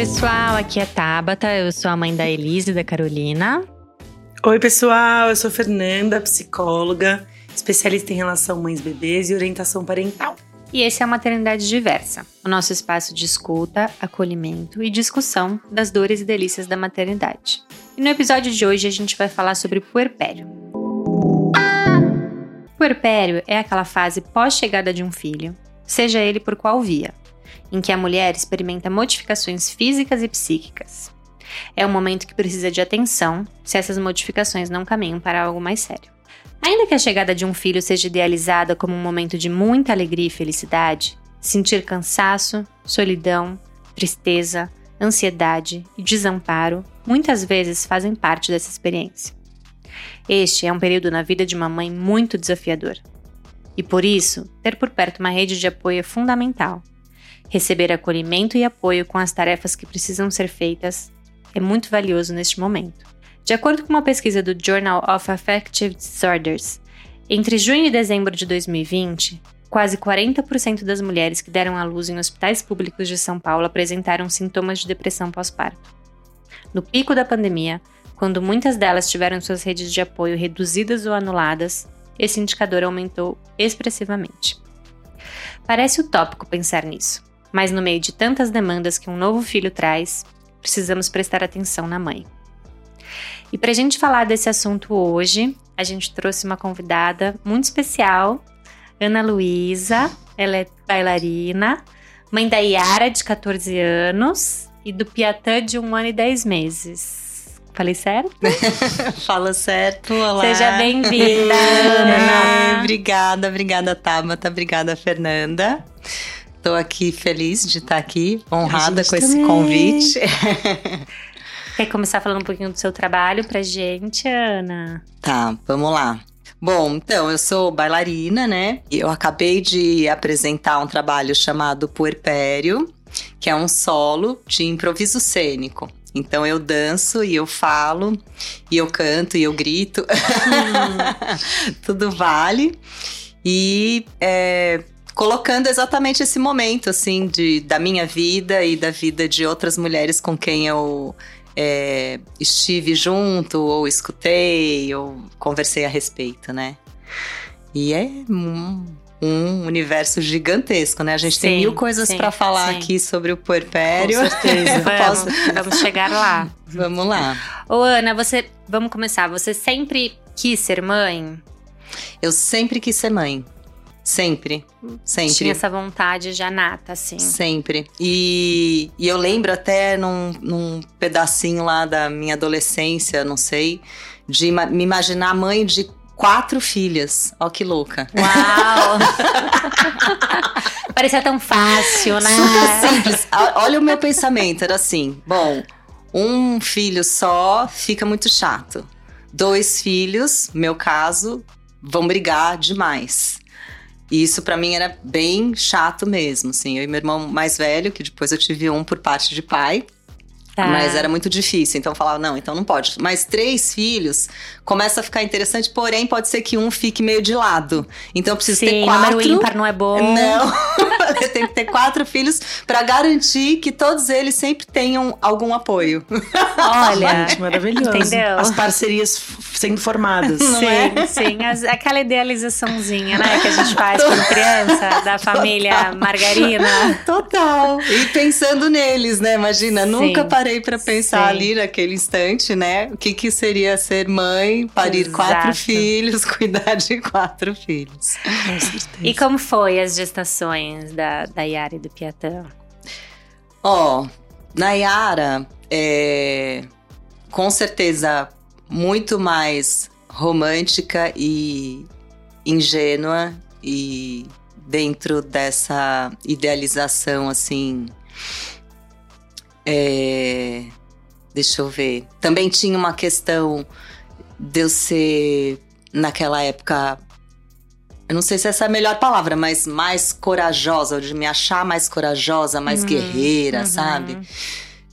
pessoal, aqui é Tabata, eu sou a mãe da Elise e da Carolina. Oi, pessoal, eu sou Fernanda, psicóloga, especialista em relação mães-bebês e orientação parental. E esse é a Maternidade Diversa, o nosso espaço de escuta, acolhimento e discussão das dores e delícias da maternidade. E no episódio de hoje a gente vai falar sobre puerpério. Puerpério é aquela fase pós-chegada de um filho, seja ele por qual via, em que a mulher experimenta modificações físicas e psíquicas. É um momento que precisa de atenção se essas modificações não caminham para algo mais sério. Ainda que a chegada de um filho seja idealizada como um momento de muita alegria e felicidade, sentir cansaço, solidão, tristeza, ansiedade e desamparo muitas vezes fazem parte dessa experiência. Este é um período na vida de uma mãe muito desafiador. E por isso, ter por perto uma rede de apoio é fundamental. Receber acolhimento e apoio com as tarefas que precisam ser feitas é muito valioso neste momento. De acordo com uma pesquisa do Journal of Affective Disorders, entre junho e dezembro de 2020, quase 40% das mulheres que deram à luz em hospitais públicos de São Paulo apresentaram sintomas de depressão pós-parto. No pico da pandemia, quando muitas delas tiveram suas redes de apoio reduzidas ou anuladas, esse indicador aumentou expressivamente. Parece utópico pensar nisso, mas no meio de tantas demandas que um novo filho traz, precisamos prestar atenção na mãe. E para a gente falar desse assunto hoje, a gente trouxe uma convidada muito especial, Ana Luísa. Ela é bailarina, mãe da Yara, de 14 anos, e do Piatã, de um ano e 10 meses. Falei certo? Fala certo, olá. Seja bem-vinda, Ana. obrigada, obrigada, Tabata, obrigada, Fernanda. Estou aqui feliz de estar aqui, honrada com esse também. convite. Quer começar falando um pouquinho do seu trabalho pra gente, Ana? Tá, vamos lá. Bom, então, eu sou bailarina, né? Eu acabei de apresentar um trabalho chamado Puerpério, que é um solo de improviso cênico. Então eu danço e eu falo, e eu canto e eu grito. Tudo vale. E é, colocando exatamente esse momento, assim, de, da minha vida e da vida de outras mulheres com quem eu é, estive junto, ou escutei, ou conversei a respeito, né? E é um, um universo gigantesco, né? A gente tem Sim, mil coisas para falar sim. aqui sobre o puerpério. Com certeza. Vamos, vamos chegar lá. Vamos lá. Ô, Ana, você. Vamos começar. Você sempre quis ser mãe? Eu sempre quis ser mãe. Sempre. Sempre. Tinha essa vontade já nata, assim. Sempre. E, e eu lembro até num, num pedacinho lá da minha adolescência, não sei, de me imaginar mãe de quatro filhas. Ó, que louca. Uau! Parecia tão fácil, né? Super simples. Olha o meu pensamento, era assim: bom, um filho só fica muito chato. Dois filhos, meu caso, vão brigar demais. E isso pra mim era bem chato mesmo, assim. Eu e meu irmão mais velho, que depois eu tive um por parte de pai, Tá. mas era muito difícil. Então eu falava, não, então não pode. Mas três filhos começa a ficar interessante, porém pode ser que um fique meio de lado. Então eu preciso Sim, ter quatro. número ímpar não é bom. Não, eu tenho que ter quatro filhos pra garantir que todos eles sempre tenham algum apoio. Olha. Maravilhoso. Entendeu? As parcerias sendo formadas. Não sim, é? sim. As- aquela idealizaçãozinha, né, que a gente faz quando criança, da família Margarina. Total. E pensando neles, né? Imagina, Sim. nunca parei pra pensar Sim. ali naquele instante, né? O que, que seria ser mãe, parir Exato. quatro filhos, cuidar de quatro filhos. Com certeza. E como foi as gestações da, da Yara e do Piatã? Ó, Nayara é com certeza muito mais romântica e ingênua e dentro dessa idealização assim. é, deixa eu ver. Também tinha uma questão de eu ser naquela época eu não sei se essa é a melhor palavra, mas mais corajosa, de me achar mais corajosa, mais Uhum, guerreira, uhum. sabe?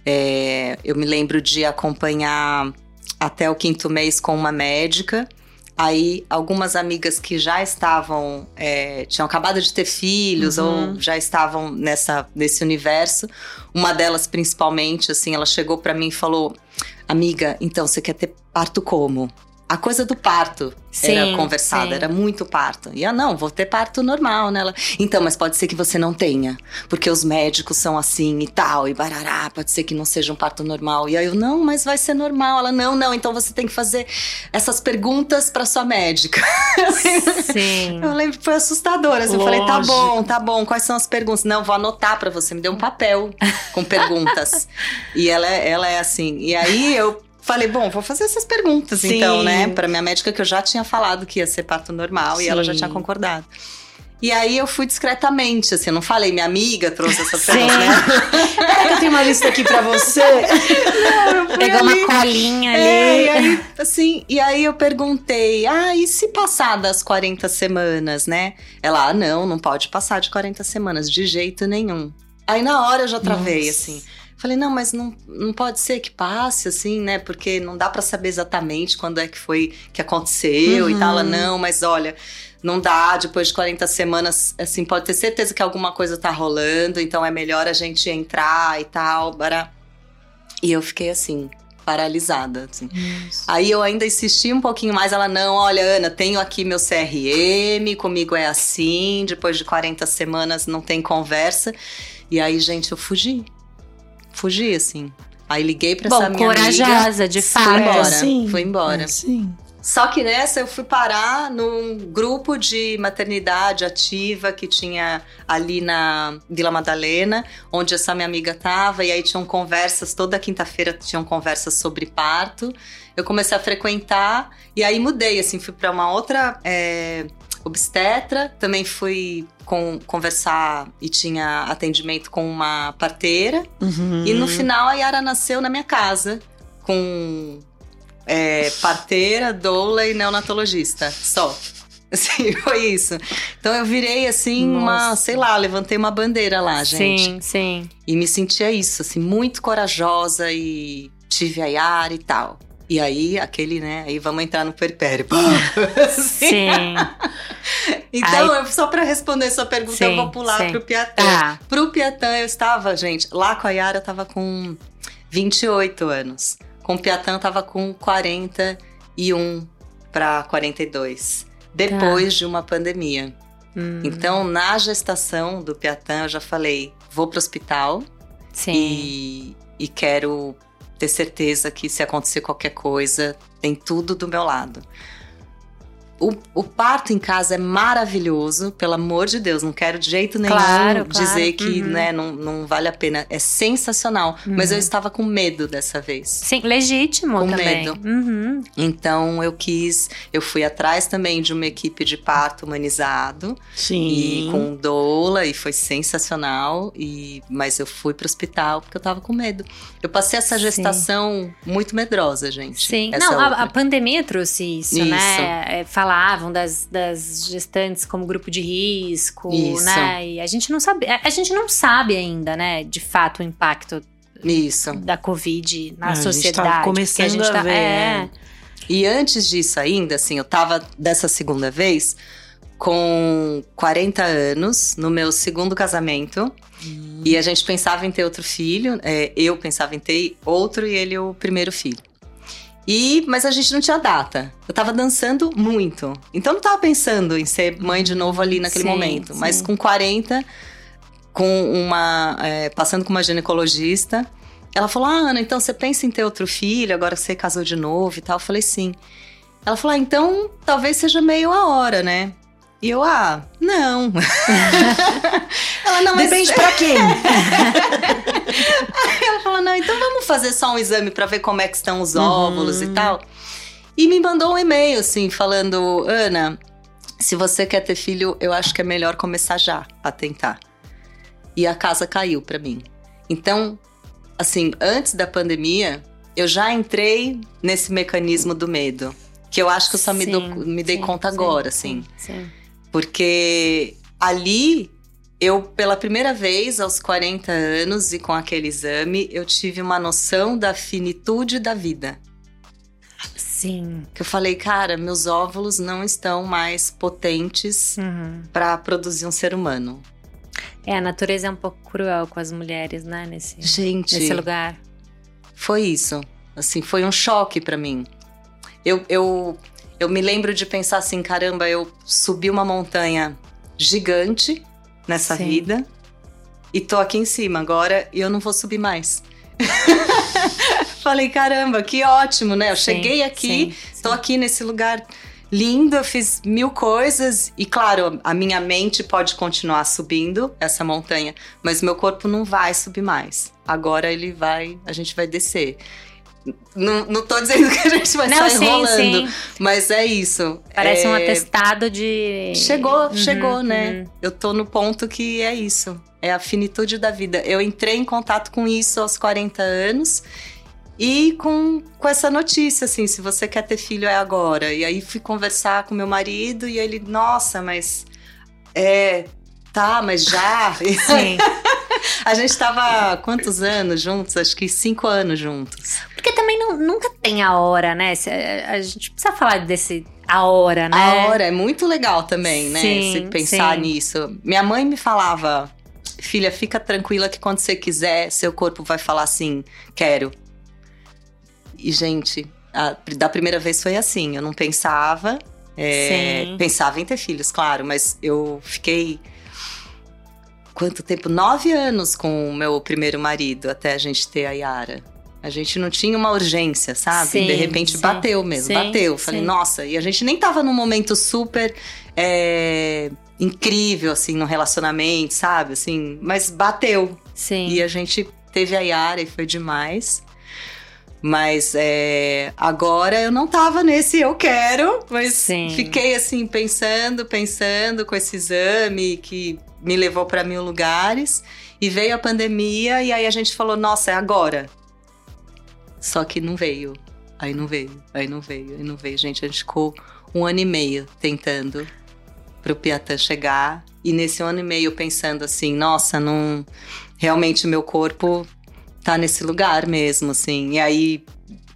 É, eu me lembro de acompanhar até o quinto mês com uma médica, Aí, algumas amigas que já estavam, é, tinham acabado de ter filhos Uhum. ou já estavam nessa, nesse universo, uma delas principalmente, assim, ela chegou pra mim e falou: Amiga, então você quer ter parto como? A coisa do parto era Sim, conversada, sim. era muito parto. E eu, não, vou ter parto normal, né? Ela, então, mas pode ser que você não tenha, porque os médicos são assim e tal, e barará, pode ser que não seja um parto normal. E aí eu, não, mas vai ser normal. Ela, não, não, então você tem que fazer essas perguntas pra sua médica. Sim. Eu lembro que foi assustador. Assim, eu falei, tá bom, tá bom. Quais são as perguntas? Não, vou anotar pra você. Me deu um papel com perguntas. e ela, é- ela é assim. E aí eu falei, bom, vou fazer essas perguntas Sim. então, né? Pra minha médica que eu já tinha falado que ia ser parto normal e ela já Sim. tinha concordado. E aí eu fui discretamente, assim, eu não falei, minha amiga trouxe essas Sim. perguntas, né? Pera que eu tenho uma lista aqui pra você. Pegou ali. uma colinha ali. É, e aí, assim, e aí eu perguntei, ah, e se passar das 40 semanas, né? Ela, ah, não, não pode passar de 40 semanas, de jeito nenhum. Aí na hora eu já travei, Nossa. assim. Falei, não, mas não, não pode ser que passe, assim, né? Porque não dá pra saber exatamente quando é que foi que aconteceu e Uhum. tal. Ela, não, mas olha, não dá, depois de 40 semanas, assim, pode ter certeza que alguma coisa tá rolando, então é melhor a gente entrar e tal, bará. E eu fiquei assim, paralisada, assim. Aí eu ainda insisti um pouquinho mais, ela, não, olha, Ana, tenho aqui meu CRM, comigo é assim, depois de 40 semanas não tem conversa. E aí, gente, eu fugi. Fugi, assim. Aí liguei pra Bom, essa minha amiga. corajosa, de Fui fato. embora. sim. Fui embora. É, sim. Só que nessa eu fui parar num grupo de maternidade ativa que tinha ali na Vila Madalena, onde essa minha amiga tava, e aí tinham conversas, toda quinta-feira tinham conversas sobre parto. Eu comecei a frequentar, e aí mudei, assim, fui para uma outra é, obstetra, também fui com, conversar e tinha atendimento com uma parteira. Uhum. E no final a Yara nasceu na minha casa, com é, parteira, doula e neonatologista. Só. Assim, foi isso. Então eu virei assim, uma, Nossa. sei lá, levantei uma bandeira lá, gente. Sim, sim. E me sentia isso, assim, muito corajosa e tive a Yara e tal. E aí, aquele, né? Aí vamos entrar no perpério. Assim. Sim. Então, eu, só pra responder sua pergunta, eu Sim, vou pular sim. pro Piatã. Tá. Pro Piatã, eu estava, gente, lá com a Yara eu tava com 28 anos. Com o Piatã eu tava com 41 pra 42. Depois de uma pandemia. Hum, Então, na gestação do Piatã, eu já falei: vou pro hospital sim. e, e quero ter certeza que se acontecer qualquer coisa, tem tudo do meu lado. O, o parto em casa é maravilhoso, pelo amor de Deus, não quero de jeito nenhum Claro, claro. dizer que Uhum. né, não, não vale a pena. É sensacional, mas eu estava com medo dessa vez. Sim, legítimo Com também. medo. Uhum. Então eu quis, eu fui atrás também de uma equipe de parto humanizado Sim. e com doula e foi sensacional e mas eu fui pro hospital porque eu tava com medo. Eu passei essa Sim. gestação muito medrosa, gente. Sim, não, a, a pandemia trouxe isso, Isso. né? É, falavam das, das gestantes como grupo de risco, Isso. né? E a gente não sabe, a, a gente não sabe ainda, né? De fato, o impacto Isso. da Covid na É, a gente tá sociedade. porque começando a ver, é, é. E antes disso ainda, assim, eu tava dessa segunda vez com 40 anos, no meu segundo casamento. E a gente pensava em ter outro filho. é, eu pensava em ter outro e ele o primeiro filho. E, mas a gente não tinha data. Eu tava dançando muito. Então não tava pensando em ser mãe de novo ali naquele Sim, momento. Mas sim. com 40, com uma. é, passando com uma ginecologista, ela falou: Ah, Ana, então você pensa em ter outro filho, agora que você casou de novo e tal? Eu falei, sim. Ela falou: ah, então talvez seja meio a hora, né? E eu, ah, não. ela não, mas Depende pra quem. não, então vamos fazer só um exame pra ver como é que estão os óvulos e tal. E me mandou um e-mail, assim, falando: Ana, se você quer ter filho, eu acho que é melhor começar já a tentar. E a casa caiu pra mim. Então, assim, antes da pandemia, eu já entrei nesse mecanismo do medo. Que eu acho que eu só me, sim, dou- me dei sim, conta agora, assim. sim, sim. Porque ali, eu, pela primeira vez, aos 40 anos, e com aquele exame, eu tive uma noção da finitude da vida. Sim. Que eu falei, cara, meus óvulos não estão mais potentes Uhum. pra produzir um ser humano. É, a natureza é um pouco cruel com as mulheres, né? Nesse, Gente, nesse lugar. foi isso. Assim, foi um choque pra mim. Eu, eu, eu me lembro de pensar assim, caramba, eu subi uma montanha gigante nessa Sim. vida e tô aqui em cima agora e eu não vou subir mais. Falei, caramba, que ótimo, né? Eu Sim, cheguei aqui, sim, tô sim. aqui nesse lugar lindo, eu fiz mil coisas e claro, a minha mente pode continuar subindo essa montanha, mas meu corpo não vai subir mais. Agora ele vai, a gente vai descer. Não, não tô dizendo que a gente vai Não, sair sim, rolando, sim. mas é isso. Parece um É, atestado de. Chegou, Uhum, chegou, né? uhum. Eu tô no ponto que é isso. É a finitude da vida. Eu entrei em contato com isso aos 40 anos e com, com essa notícia, assim, se você quer ter filho é agora. E aí fui conversar com meu marido e ele, nossa, mas é. Tá, mas já. Sim. a gente tava há quantos anos juntos? Acho que cinco anos juntos. Porque também não- nunca tem a hora, né? Se- A, gente precisa falar desse a hora, né? A hora é muito legal também, né? Sim, Se pensar sim. nisso. Minha mãe me falava, filha, fica tranquila que quando você quiser, seu corpo vai falar assim, quero. E, gente, a- da primeira vez foi assim. Eu não pensava. é, pensava em ter filhos, claro, mas eu fiquei. Quanto tempo? Nove anos com o meu primeiro marido até a gente ter a Yara. A gente não tinha uma urgência, sabe? Sim, de repente sim. bateu mesmo, Sim, bateu. Falei, nossa, e a gente nem tava num momento super é, incrível, assim, no relacionamento, sabe? Assim, mas bateu. Sim. E a gente teve a Yara e foi demais. Mas é, agora eu não tava nesse eu quero, mas Sim. fiquei assim pensando, pensando com esse exame que me levou para mil lugares e veio a pandemia e aí a gente falou, nossa, é agora. Só que não veio. Aí não veio, aí não veio, aí não veio. Gente, a gente ficou um ano e meio tentando pro Piatã chegar. E nesse ano e meio pensando assim, nossa, não. Realmente o meu corpo tá nesse lugar mesmo, assim. E aí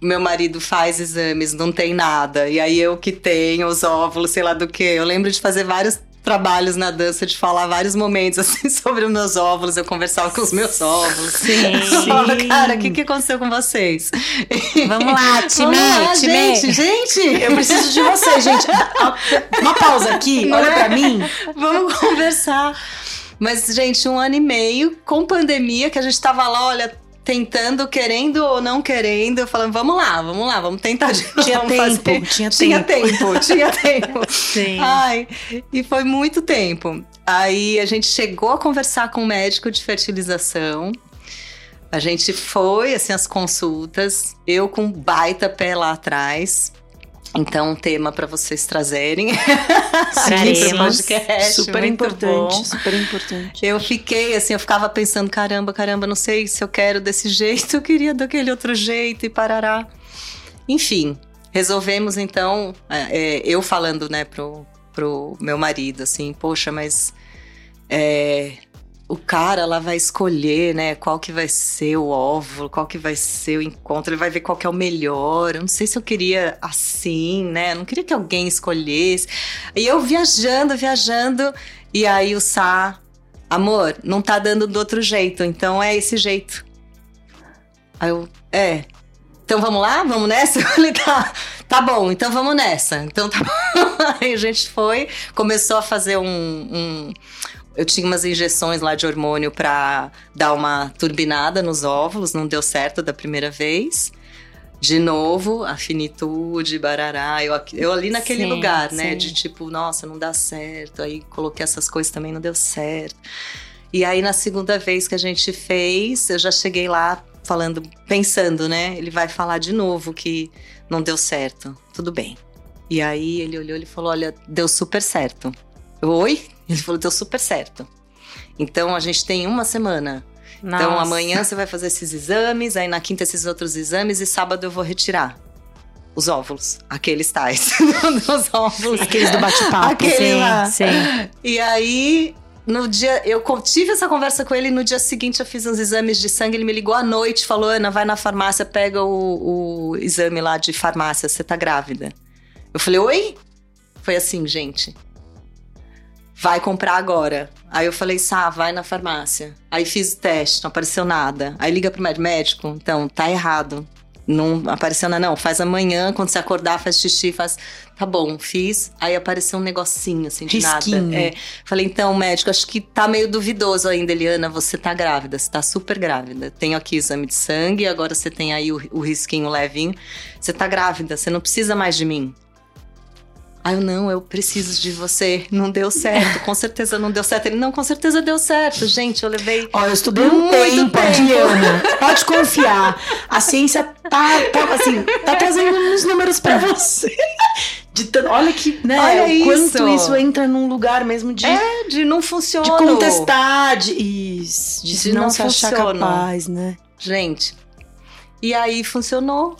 meu marido faz exames, não tem nada. E aí eu que tenho os óvulos, sei lá do que. Eu lembro de fazer vários trabalhos na dança, de falar vários momentos assim sobre os meus óvulos, eu conversava com os meus óvulos. Sim. Eu falava, Cara, o que, que aconteceu com vocês? Vamos lá, time, Vamos lá, time. gente, gente! Eu preciso de você, gente. Uma pausa aqui, Não olha é? pra mim. Vamos conversar. Mas, gente, um ano e meio com pandemia, que a gente tava lá, olha, tentando, querendo ou não querendo, falando, vamos lá, vamos lá, vamos tentar de novo. Tinha tempo, fazer. tinha Tinha tempo. tempo, tinha tempo. Sim. Ai, e foi muito tempo. Aí a gente chegou a conversar com um médico de fertilização. A gente foi, assim, as consultas. Eu com um baita pé lá atrás. Então, um tema para vocês trazerem. Pro podcast. Super importante, bom. super importante. Eu fiquei assim, eu ficava pensando, caramba, caramba, não sei se eu quero desse jeito, eu queria daquele outro jeito e parará. Enfim, resolvemos então, é, é, eu falando, né, pro, pro meu marido, assim, poxa, mas é, o cara lá vai escolher, né, qual que vai ser o óvulo, qual que vai ser o encontro, ele vai ver qual que é o melhor. Eu não sei se eu queria assim, né, eu não queria que alguém escolhesse. E eu viajando, viajando, e aí o Sá, amor, não tá dando do outro jeito, então é esse jeito. Aí eu, é. Então vamos lá? Vamos nessa? Falei, tá, tá bom, então vamos nessa. Então tá bom. Aí a gente foi, começou a fazer um. um- eu tinha umas injeções lá de hormônio pra dar uma turbinada nos óvulos, não deu certo da primeira vez. De novo, a finitude, barará. Eu, eu ali naquele Sim, lugar, né? sim. De tipo, nossa, não dá certo. Aí coloquei essas coisas também, não deu certo. E aí, na segunda vez que a gente fez, eu já cheguei lá falando, pensando, né? Ele vai falar de novo que não deu certo. Tudo bem. E aí ele olhou e falou: Olha, deu super certo. Eu, Oi? Ele falou: Deu super certo. Então a gente tem uma semana. Então Nossa. amanhã você vai fazer esses exames, aí na quinta esses outros exames e sábado eu vou retirar os óvulos, aqueles tais, dos óvulos. Aqueles do bate-papo. Aquele Sim, lá. sim. E aí no dia, eu tive essa conversa com ele no dia seguinte eu fiz uns exames de sangue, ele me ligou à noite, falou: Ana, vai na farmácia, pega o, o exame lá de farmácia, você tá grávida. Eu falei, oi? Foi assim, gente. Vai comprar agora. Aí eu falei, Sá, vai na farmácia. Aí fiz o teste, não apareceu nada. Aí liga pro médico, então, tá errado. Não apareceu nada, não. Faz amanhã, quando você acordar, faz xixi, faz. Tá bom, fiz. Aí apareceu um negocinho, assim, de Risquinho. nada. É. Falei, então, médico, acho que tá meio duvidoso ainda, Eliana. Você tá grávida, você tá super grávida. Tenho aqui exame de sangue, agora você tem aí o, o risquinho levinho. Você tá grávida, você não precisa mais de mim. Aí eu, não, eu preciso de você. Não deu certo, com certeza não deu certo. Ele, não, com certeza deu certo. Gente, eu levei. Ó, eu estudei um tempo, tempo. Adriana. Pode confiar. A ciência tá, tá assim, tá trazendo uns números pra você. De olha que, né, Olha o quanto isso. isso entra num lugar mesmo de, É, de não funciona. de contestar, de, isso, de, De não, não se achar capaz, né? Gente. E aí funcionou.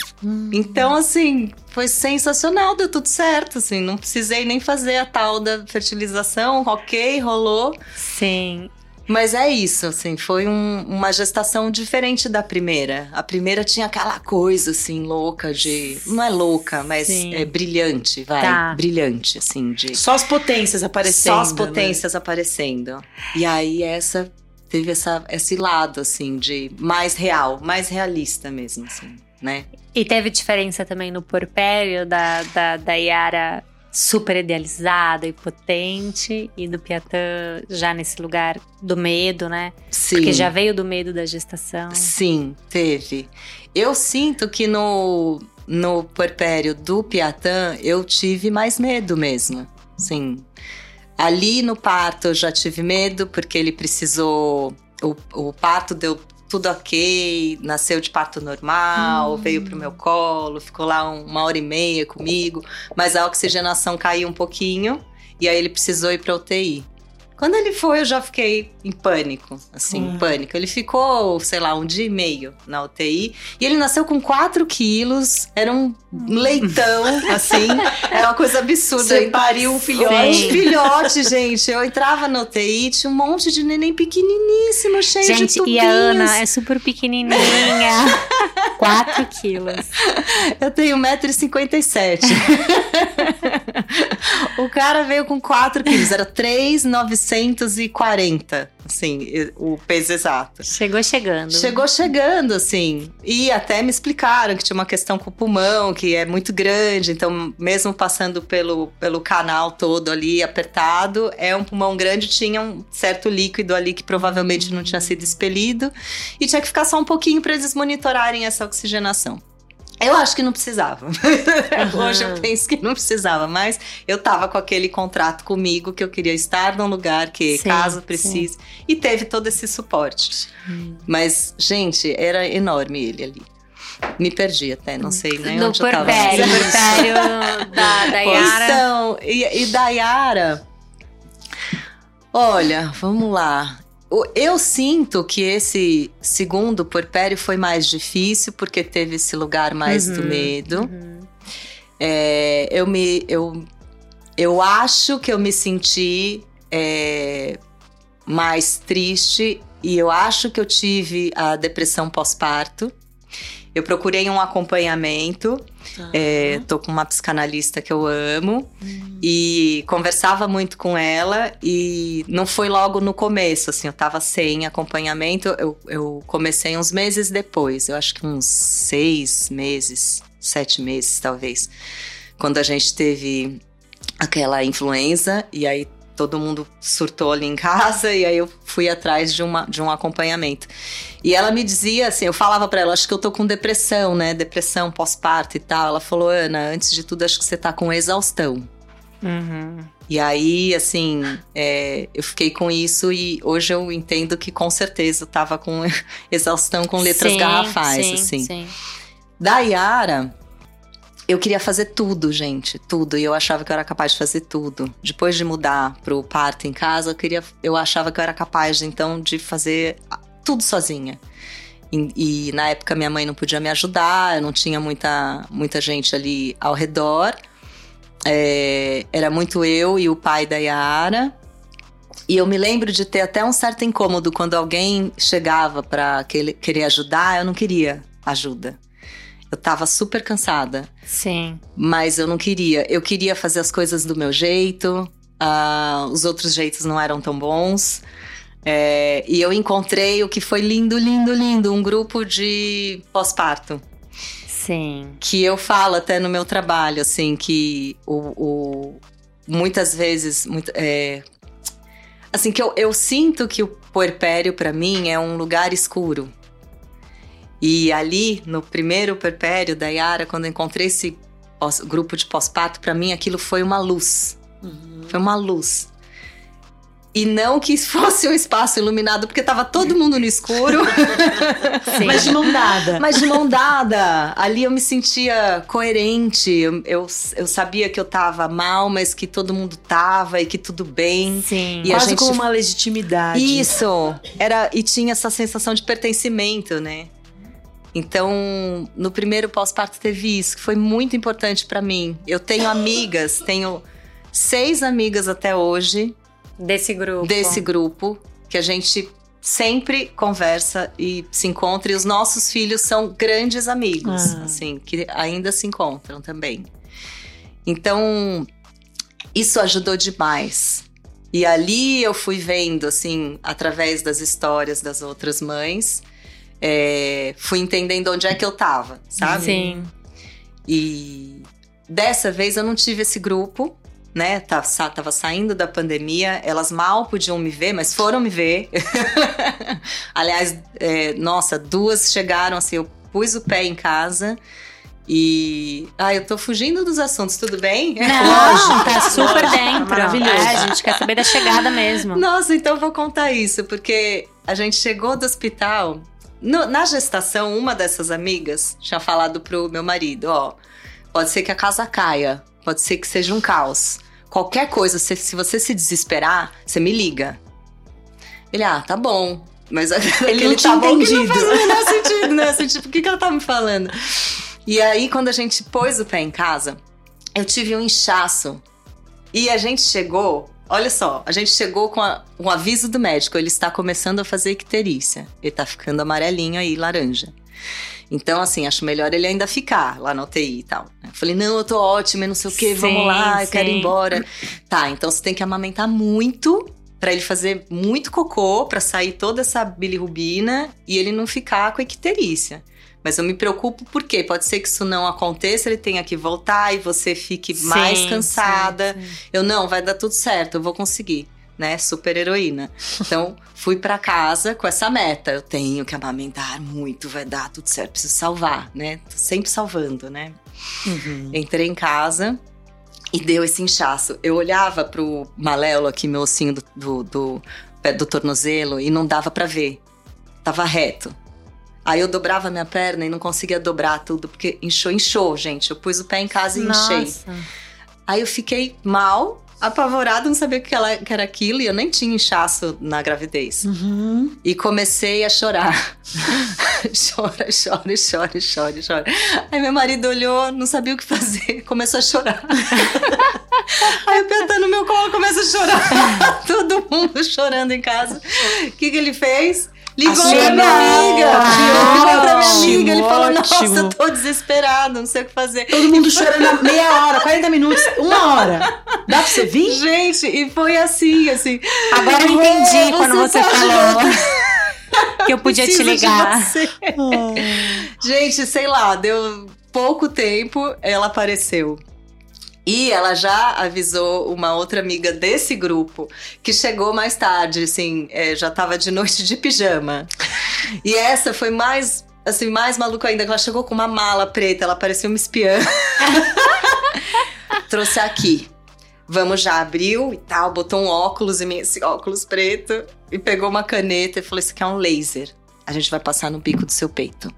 Então, assim, foi sensacional, deu tudo certo, assim, não precisei nem fazer a tal da fertilização, ok, rolou. Sim. Mas é isso, assim, foi um- uma gestação diferente da primeira. A primeira tinha aquela coisa, assim, louca de... Não é louca, mas Sim. é brilhante, vai. Tá. Brilhante, assim, de... Só as potências aparecendo. Só as né? potências aparecendo. E aí essa teve essa, esse lado, assim, de mais real, mais realista mesmo, assim, né? E teve diferença também no porpério da, da, da Yara super idealizada e potente e do Piatã já nesse lugar do medo, né? Sim. Porque já veio do medo da gestação. Sim, teve. Eu sinto que no, no puerpério do Piatã eu tive mais medo mesmo. Sim. Ali no parto eu já tive medo, porque ele precisou. O, o parto deu tudo ok, nasceu de parto normal, veio pro meu colo, ficou lá um- uma hora e meia comigo, mas a oxigenação caiu um pouquinho e aí ele precisou ir pra UTI. Quando ele foi, eu já fiquei em pânico, assim, em Hum. pânico. Ele ficou, sei lá, um dia e meio na UTI. E ele nasceu com 4 quilos, era um leitão, assim. Era uma coisa absurda. Você pariu um filhote. Sim. Filhote, gente. Eu entrava na UTI, tinha um monte de neném pequeniníssimo, cheio de Gente, tubinhos. e a Ana é super pequenininha. 4 quilos. Eu tenho 1,57m. o cara veio com 4 quilos, era 3,940, assim, o peso exato. Chegou chegando. Chegou chegando, assim. E até me explicaram que tinha uma questão com o pulmão, que é muito grande. Então, mesmo passando pelo, pelo canal todo ali apertado, é um pulmão grande, tinha um certo líquido ali que provavelmente não tinha sido expelido. E tinha que ficar só um pouquinho para eles monitorarem essa oxigenação. Eu acho que não precisava. Hoje eu penso que não precisava, mas eu tava com aquele contrato comigo que eu queria estar num lugar que, Sim, caso precise, e teve todo esse suporte. Mas, gente, era enorme ele ali. Me perdi até, não sei nem No onde eu tava. porpério, porpério da, da Yara. Então, e, e da Yara? Olha, vamos lá. Eu sinto que esse segundo porpério foi mais difícil, porque teve esse lugar mais do Uhum, medo. uhum. É, eu me. Eu, eu acho que eu me senti é, mais triste e eu acho que eu tive a depressão pós-parto. Eu procurei um acompanhamento. É, tô com uma psicanalista que eu amo e conversava muito com ela e não foi logo no começo, assim, eu tava sem acompanhamento, eu, eu comecei uns meses depois, eu acho que uns seis meses, sete meses talvez, quando a gente teve aquela influenza e aí todo mundo surtou ali em casa e aí eu fui atrás de, uma, de um acompanhamento. E ela me dizia assim, eu falava pra ela, acho que eu tô com depressão, né? Depressão pós-parto e tal. Ela falou, Ana, antes de tudo, acho que você tá com exaustão. Uhum. E aí, assim, é, eu fiquei com isso e hoje eu entendo que com certeza eu tava com exaustão com letras Sim, garrafais, sim, assim. sim. Da Yara, eu queria fazer tudo, gente, tudo. E eu achava que eu era capaz de fazer tudo. Depois de mudar pro parto em casa, eu queria, eu achava que eu era capaz, então, de fazer tudo sozinha. E, e na época minha mãe não podia me ajudar, eu não tinha muita, muita gente ali ao redor. É, era muito eu e o pai da Yara. E eu me lembro de ter até um certo incômodo quando alguém chegava para querer ajudar, eu não queria ajuda. Eu tava super cansada. Sim. Mas eu não queria. Eu queria fazer as coisas do meu jeito. Uh, os outros jeitos não eram tão bons. É, e eu encontrei o que foi lindo, lindo, lindo: um grupo de pós-parto. Sim. Que eu falo até no meu trabalho, assim, que o, o muitas vezes. Muito, é, assim, que eu, eu sinto que o puerpério, para mim, é um lugar escuro. E ali, no primeiro puerpério da Yara, quando eu encontrei esse grupo de pós-parto, para mim aquilo foi uma luz. Uhum. Foi uma luz. E não que fosse um espaço iluminado, porque tava todo mundo no escuro. Sim. Mas de mão dada. Mas de mão dada. Ali eu me sentia coerente. Eu, eu, eu, sabia que eu tava mal, mas que todo mundo tava e que tudo bem. Sim. E Quase gente... com uma legitimidade. Isso. Era, e tinha essa sensação de pertencimento, né? Então, no primeiro pós-parto teve isso, que foi muito importante para mim. Eu tenho amigas, tenho seis amigas até hoje Desse grupo. Desse grupo, que a gente sempre conversa e se encontra. E os nossos filhos são grandes amigos, ah. assim, que ainda se encontram também. Então, isso ajudou demais. E ali eu fui vendo, assim, através das histórias das outras mães, é, fui entendendo onde é que eu tava, sabe? Sim. E dessa vez eu não tive esse grupo, né? Tava, tava saindo da pandemia, elas mal podiam me ver, mas foram me ver. Aliás, é, nossa, duas chegaram assim, eu pus o pé em casa. E. Ah, eu tô fugindo dos assuntos, tudo bem? Não, tá super dentro. Maravilhoso. É, a gente quer saber da chegada mesmo. Nossa, então vou contar isso, porque a gente chegou do hospital. No, na gestação, uma dessas amigas tinha falado pro meu marido: ó, pode ser que a casa caia, pode ser que seja um caos. Qualquer coisa, se, se você se desesperar, você me liga. Ele, ah, tá bom. Mas ele não tinha tá entendido. Bom, não faz o menor sentido, né? Assim, tipo, o que, que ela tá me falando? E aí, quando a gente pôs o pé em casa, eu tive um inchaço. E a gente chegou, olha só, a gente chegou com a, um aviso do médico, ele está começando a fazer icterícia. Ele tá ficando amarelinho aí, laranja. Então, assim, acho melhor ele ainda ficar lá na UTI e tal. Eu falei, não, eu tô ótima, não sei o quê, sim, vamos lá, sim. eu quero ir embora. tá, então você tem que amamentar muito para ele fazer muito cocô, para sair toda essa bilirrubina e ele não ficar com icterícia. Mas eu me preocupo porque pode ser que isso não aconteça, ele tenha que voltar e você fique sim, mais cansada. Eu não, vai dar tudo certo, eu vou conseguir né, super heroína. Então, fui para casa com essa meta. Eu tenho que amamentar muito, vai dar tudo certo, preciso salvar, né? Tô sempre salvando, né? Uhum. Entrei em casa e deu esse inchaço. Eu olhava pro maléolo aqui, meu ossinho do, do, do, do tornozelo, e não dava para ver. Tava reto. Aí eu dobrava minha perna e não conseguia dobrar tudo, porque inchou, inchou, gente. Eu pus o pé em casa e Nossa. enchei. Aí eu fiquei mal, apavorada, não sabia o que, ela, que era aquilo e eu nem tinha inchaço na gravidez. Uhum. E comecei a chorar. chora, chora, chora, chora, chora. Aí meu marido olhou, não sabia o que fazer, começou a chorar. Aí eu Pia no meu colo, começa a chorar. Todo mundo chorando em casa. O que, que ele fez? Ligou pra minha amiga. Ligou pra minha amiga. Ele falou: Nossa, eu tô desesperado, não sei o que fazer. Todo mundo chorando meia hora, 40 minutos, uma hora. Dá pra você vir? Gente, e foi assim, assim. Agora eu entendi quando você, você falou. que eu podia te ligar. Gente, sei lá, deu pouco tempo, ela apareceu. E ela já avisou uma outra amiga desse grupo que chegou mais tarde, assim, é, já tava de noite de pijama. E essa foi mais, assim, mais maluca ainda, que ela chegou com uma mala preta, ela parecia uma espiã. Trouxe aqui. Vamos já, abriu e tal, botou um óculos em mim, esse óculos preto, e pegou uma caneta e falou: Isso aqui é um laser. A gente vai passar no bico do seu peito.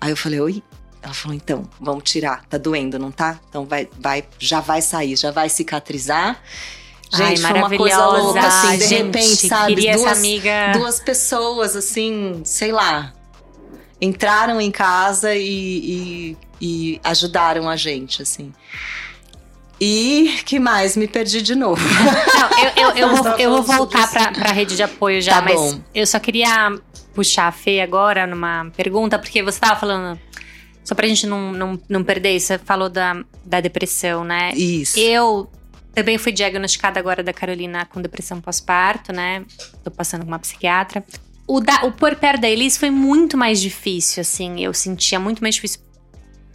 Aí eu falei: Oi? Ela falou: então, vamos tirar. Tá doendo, não tá? Então vai, vai, já vai sair, já vai cicatrizar. Gente, Ai, foi uma coisa louca, assim, de gente, repente, sabe? Duas, amiga... duas pessoas, assim, sei lá, entraram em casa e, e, e ajudaram a gente, assim. E que mais? Me perdi de novo. Não, eu, eu, eu, vou, eu vou voltar pra, pra rede de apoio já, Tá mas eu só queria puxar a Fê agora numa pergunta, porque você tava falando, só pra gente não, não, não perder, você falou da, da depressão, né? Isso. Eu também fui diagnosticada agora da Carolina com depressão pós-parto, né? Tô passando com uma psiquiatra. O, da, o puerpério da Elis foi muito mais difícil, assim. Eu sentia muito mais difícil.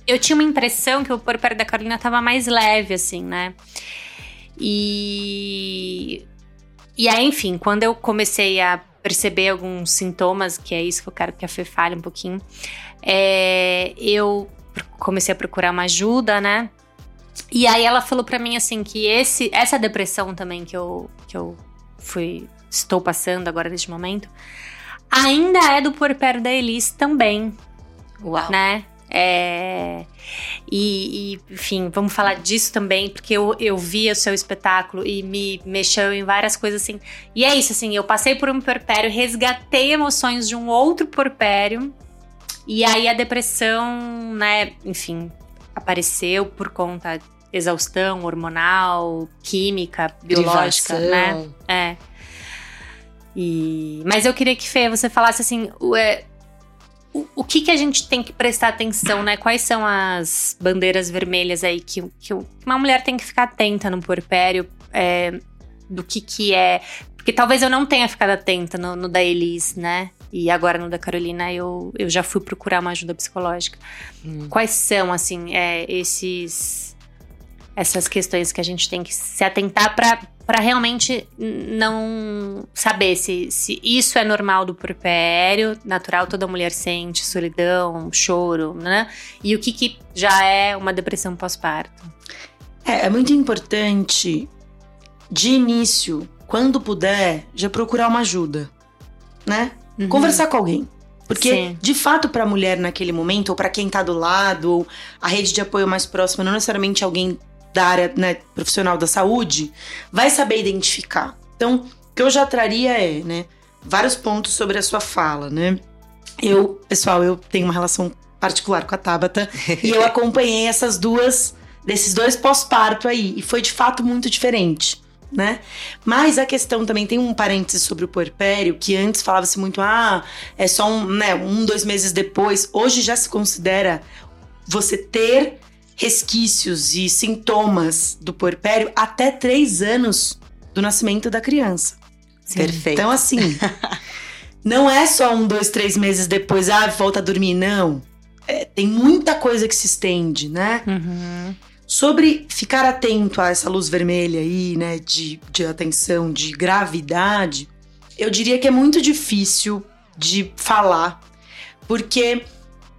Eu tinha uma impressão que o puerpério da Carolina tava mais leve, assim, né? E... E aí, enfim, quando eu comecei a perceber alguns sintomas, que é isso que eu quero que a Fê fale um pouquinho, é, eu comecei a procurar uma ajuda, né? E aí ela falou pra mim assim que esse, essa depressão também que eu, que eu fui estou passando agora neste momento, ainda é do puerpério da Elis também, Uau. né? É, e, e, enfim, vamos falar disso também, porque eu, eu vi o seu espetáculo e me mexeu em várias coisas assim. E é isso, assim, eu passei por um puerpério, resgatei emoções de um outro puerpério, e aí a depressão, né, enfim, apareceu por conta de exaustão hormonal, química, biológica, né? Privação. É. E, mas eu queria que, Fê, você falasse assim, o, é, o, o que, que a gente tem que prestar atenção, né? Quais são as bandeiras vermelhas aí que, que uma mulher tem que ficar atenta no puerpério, é, do que que é... Porque talvez eu não tenha ficado atenta no, no da Elis, né? E agora no da Carolina eu, eu já fui procurar uma ajuda psicológica. Hum. Quais são, assim, é, esses essas questões que a gente tem que se atentar para realmente não saber se, se isso é normal do puerpério, natural, toda mulher sente, solidão, choro, né? E o que, que já é uma depressão pós-parto. É, é muito importante, de início, quando puder, já procurar uma ajuda, né? Conversar com alguém. Porque, Sim. de fato, pra mulher naquele momento, ou pra quem tá do lado, ou a rede de apoio mais próxima, não necessariamente alguém da área né, profissional da saúde, vai saber identificar. Então, o que eu já traria é, né, vários pontos sobre a sua fala, né? Eu, pessoal, eu tenho uma relação particular com a Tabata e eu acompanhei essas duas, desses dois pós-parto aí, e foi de fato muito diferente. Né? Mas a questão também tem um parênteses sobre o puerpério, que antes falava-se muito, ah, é só um, né, um, dois meses depois. Hoje já se considera você ter resquícios e sintomas do puerpério até três anos do nascimento da criança. Perfeito. Então, assim, não é só um, dois, três meses depois, ah, volta a dormir, não. É, tem muita coisa que se estende, né? Uhum. Sobre ficar atento a essa luz vermelha aí, né, de, de atenção, de gravidade, eu diria que é muito difícil de falar, porque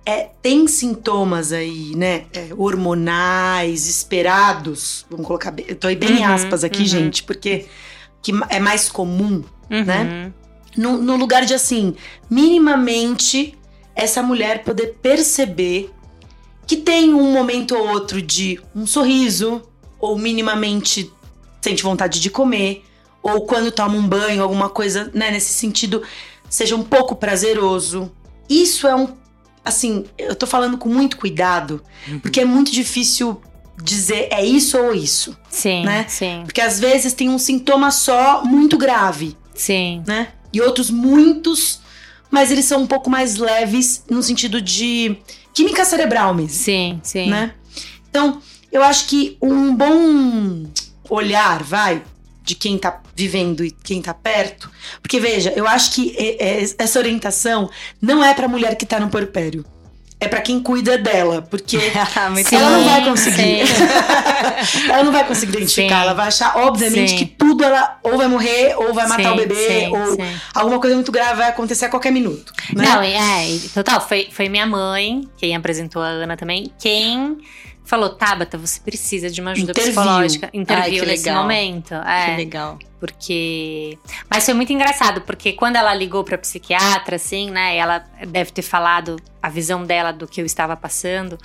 é, tem sintomas aí, né, é, hormonais, esperados, vamos colocar, eu tô aí bem em Uhum, aspas aqui, uhum. gente, porque que é mais comum Uhum. Né? no, no lugar de assim, minimamente essa mulher poder perceber que tem um momento ou outro de um sorriso, ou minimamente sente vontade de comer, ou quando toma um banho, alguma coisa, né, nesse sentido, seja um pouco prazeroso. Isso é um. Assim, eu tô falando com muito cuidado, porque é muito difícil dizer é isso ou isso. Sim, Né? sim, Porque às vezes tem um sintoma só muito grave sim. né? E outros muitos, mas eles são um pouco mais leves no sentido de química cerebral mesmo, Sim, sim. né? Então, eu acho que um bom olhar, vai, de quem tá vivendo e quem tá perto, porque veja, eu acho que essa orientação não é pra mulher que tá no puerpério. É pra quem cuida dela, porque Sim, ela não vai conseguir. ela não vai conseguir identificar, Sim. ela vai achar, obviamente, Sim. que tudo ela ou vai morrer, ou vai matar o bebê, ou alguma coisa muito grave vai acontecer a qualquer minuto. Né? Não, é, total, foi, foi minha mãe, quem apresentou a Ana também, quem falou, Tabata, você precisa de uma ajuda Interviu. psicológica. Interviu que nesse legal. momento. Que É, legal. porque... Mas foi muito engraçado, porque quando ela ligou pra psiquiatra, assim, né, ela deve ter falado a visão dela do que eu estava passando.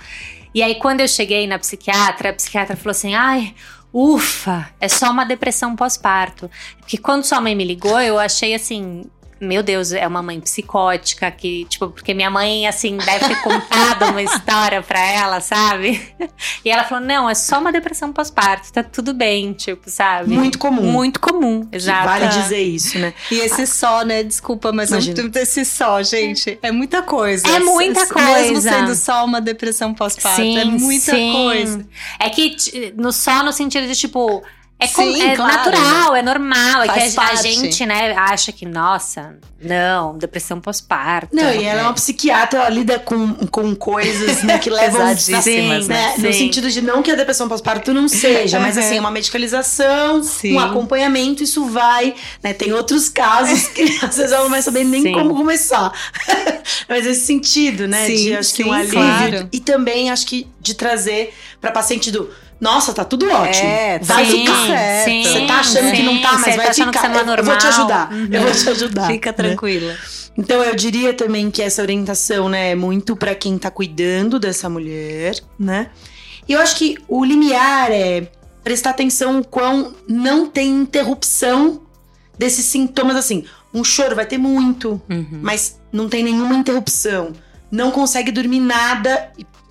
E aí, quando eu cheguei na psiquiatra, a psiquiatra falou assim, ai... Ufa, é só uma depressão pós-parto. Porque quando sua mãe me ligou, eu achei assim, meu Deus, é uma mãe psicótica que, tipo, porque minha mãe, assim, deve ter contado uma história pra ela, sabe? E ela falou: não, é só uma depressão pós-parto, tá tudo bem, tipo, sabe? Muito comum. Muito comum, exato. Vale dizer isso, né? E esse só, né? Desculpa, mas Imagina. esse só, gente, é muita coisa. É muita coisa. Mesmo sendo só uma depressão pós-parto, é muita sim. coisa. É que no só no sentido de tipo. É, com- Sim, é claro. natural, é normal. É que Faz a, a gente, né, acha que, nossa, não, depressão pós-parto. Não, e ela é uma psiquiatra, ela lida com, com coisas né, que levam Pesadíssimas, Sim, né? No sim. sentido de não que a depressão pós-parto não seja, mas assim, uma medicalização, Sim. um acompanhamento, isso vai, né? Tem outros casos que às vezes ela não vai saber nem Sim. como começar. mas esse sentido, né? Sim, de acho que um alívio. claro. E também acho que de trazer pra paciente do nossa, tá tudo ótimo. É, vai sim, ficar. certo. Você tá achando que sim, não tá, mas vai tá ficar. que não é eu, eu vou te normal. ajudar. Eu vou te ajudar. Fica né? tranquila. Então eu diria também que essa orientação, né, é muito pra quem tá cuidando dessa mulher, né? E eu acho que o limiar é prestar atenção o quão não tem interrupção desses sintomas assim. Um choro vai ter muito, Uhum. mas não tem nenhuma interrupção. Não consegue dormir nada.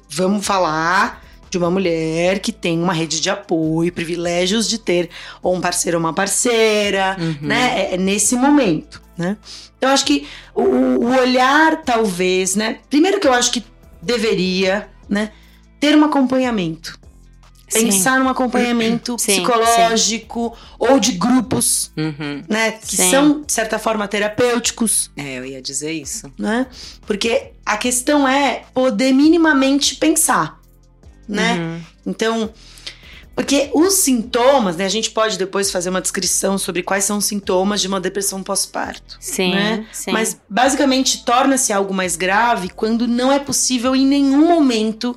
Vamos falar de uma mulher que tem uma rede de apoio, privilégios de ter ou um parceiro ou uma parceira, Uhum. né? É, é nesse momento, né? Então, eu acho que o, o olhar, talvez, né? Primeiro que eu acho que deveria, né? Ter um acompanhamento. Sim. Pensar num acompanhamento Sim, psicológico ou de grupos, Uhum. né? Que Sim. são, de certa forma, terapêuticos, É, eu ia dizer isso. né? Porque a questão é poder minimamente pensar, né? Uhum. Então, porque os sintomas, né? A gente pode depois fazer uma descrição sobre quais são os sintomas de uma depressão pós-parto. Sim, né? sim. Mas basicamente torna-se algo mais grave quando não é possível em nenhum momento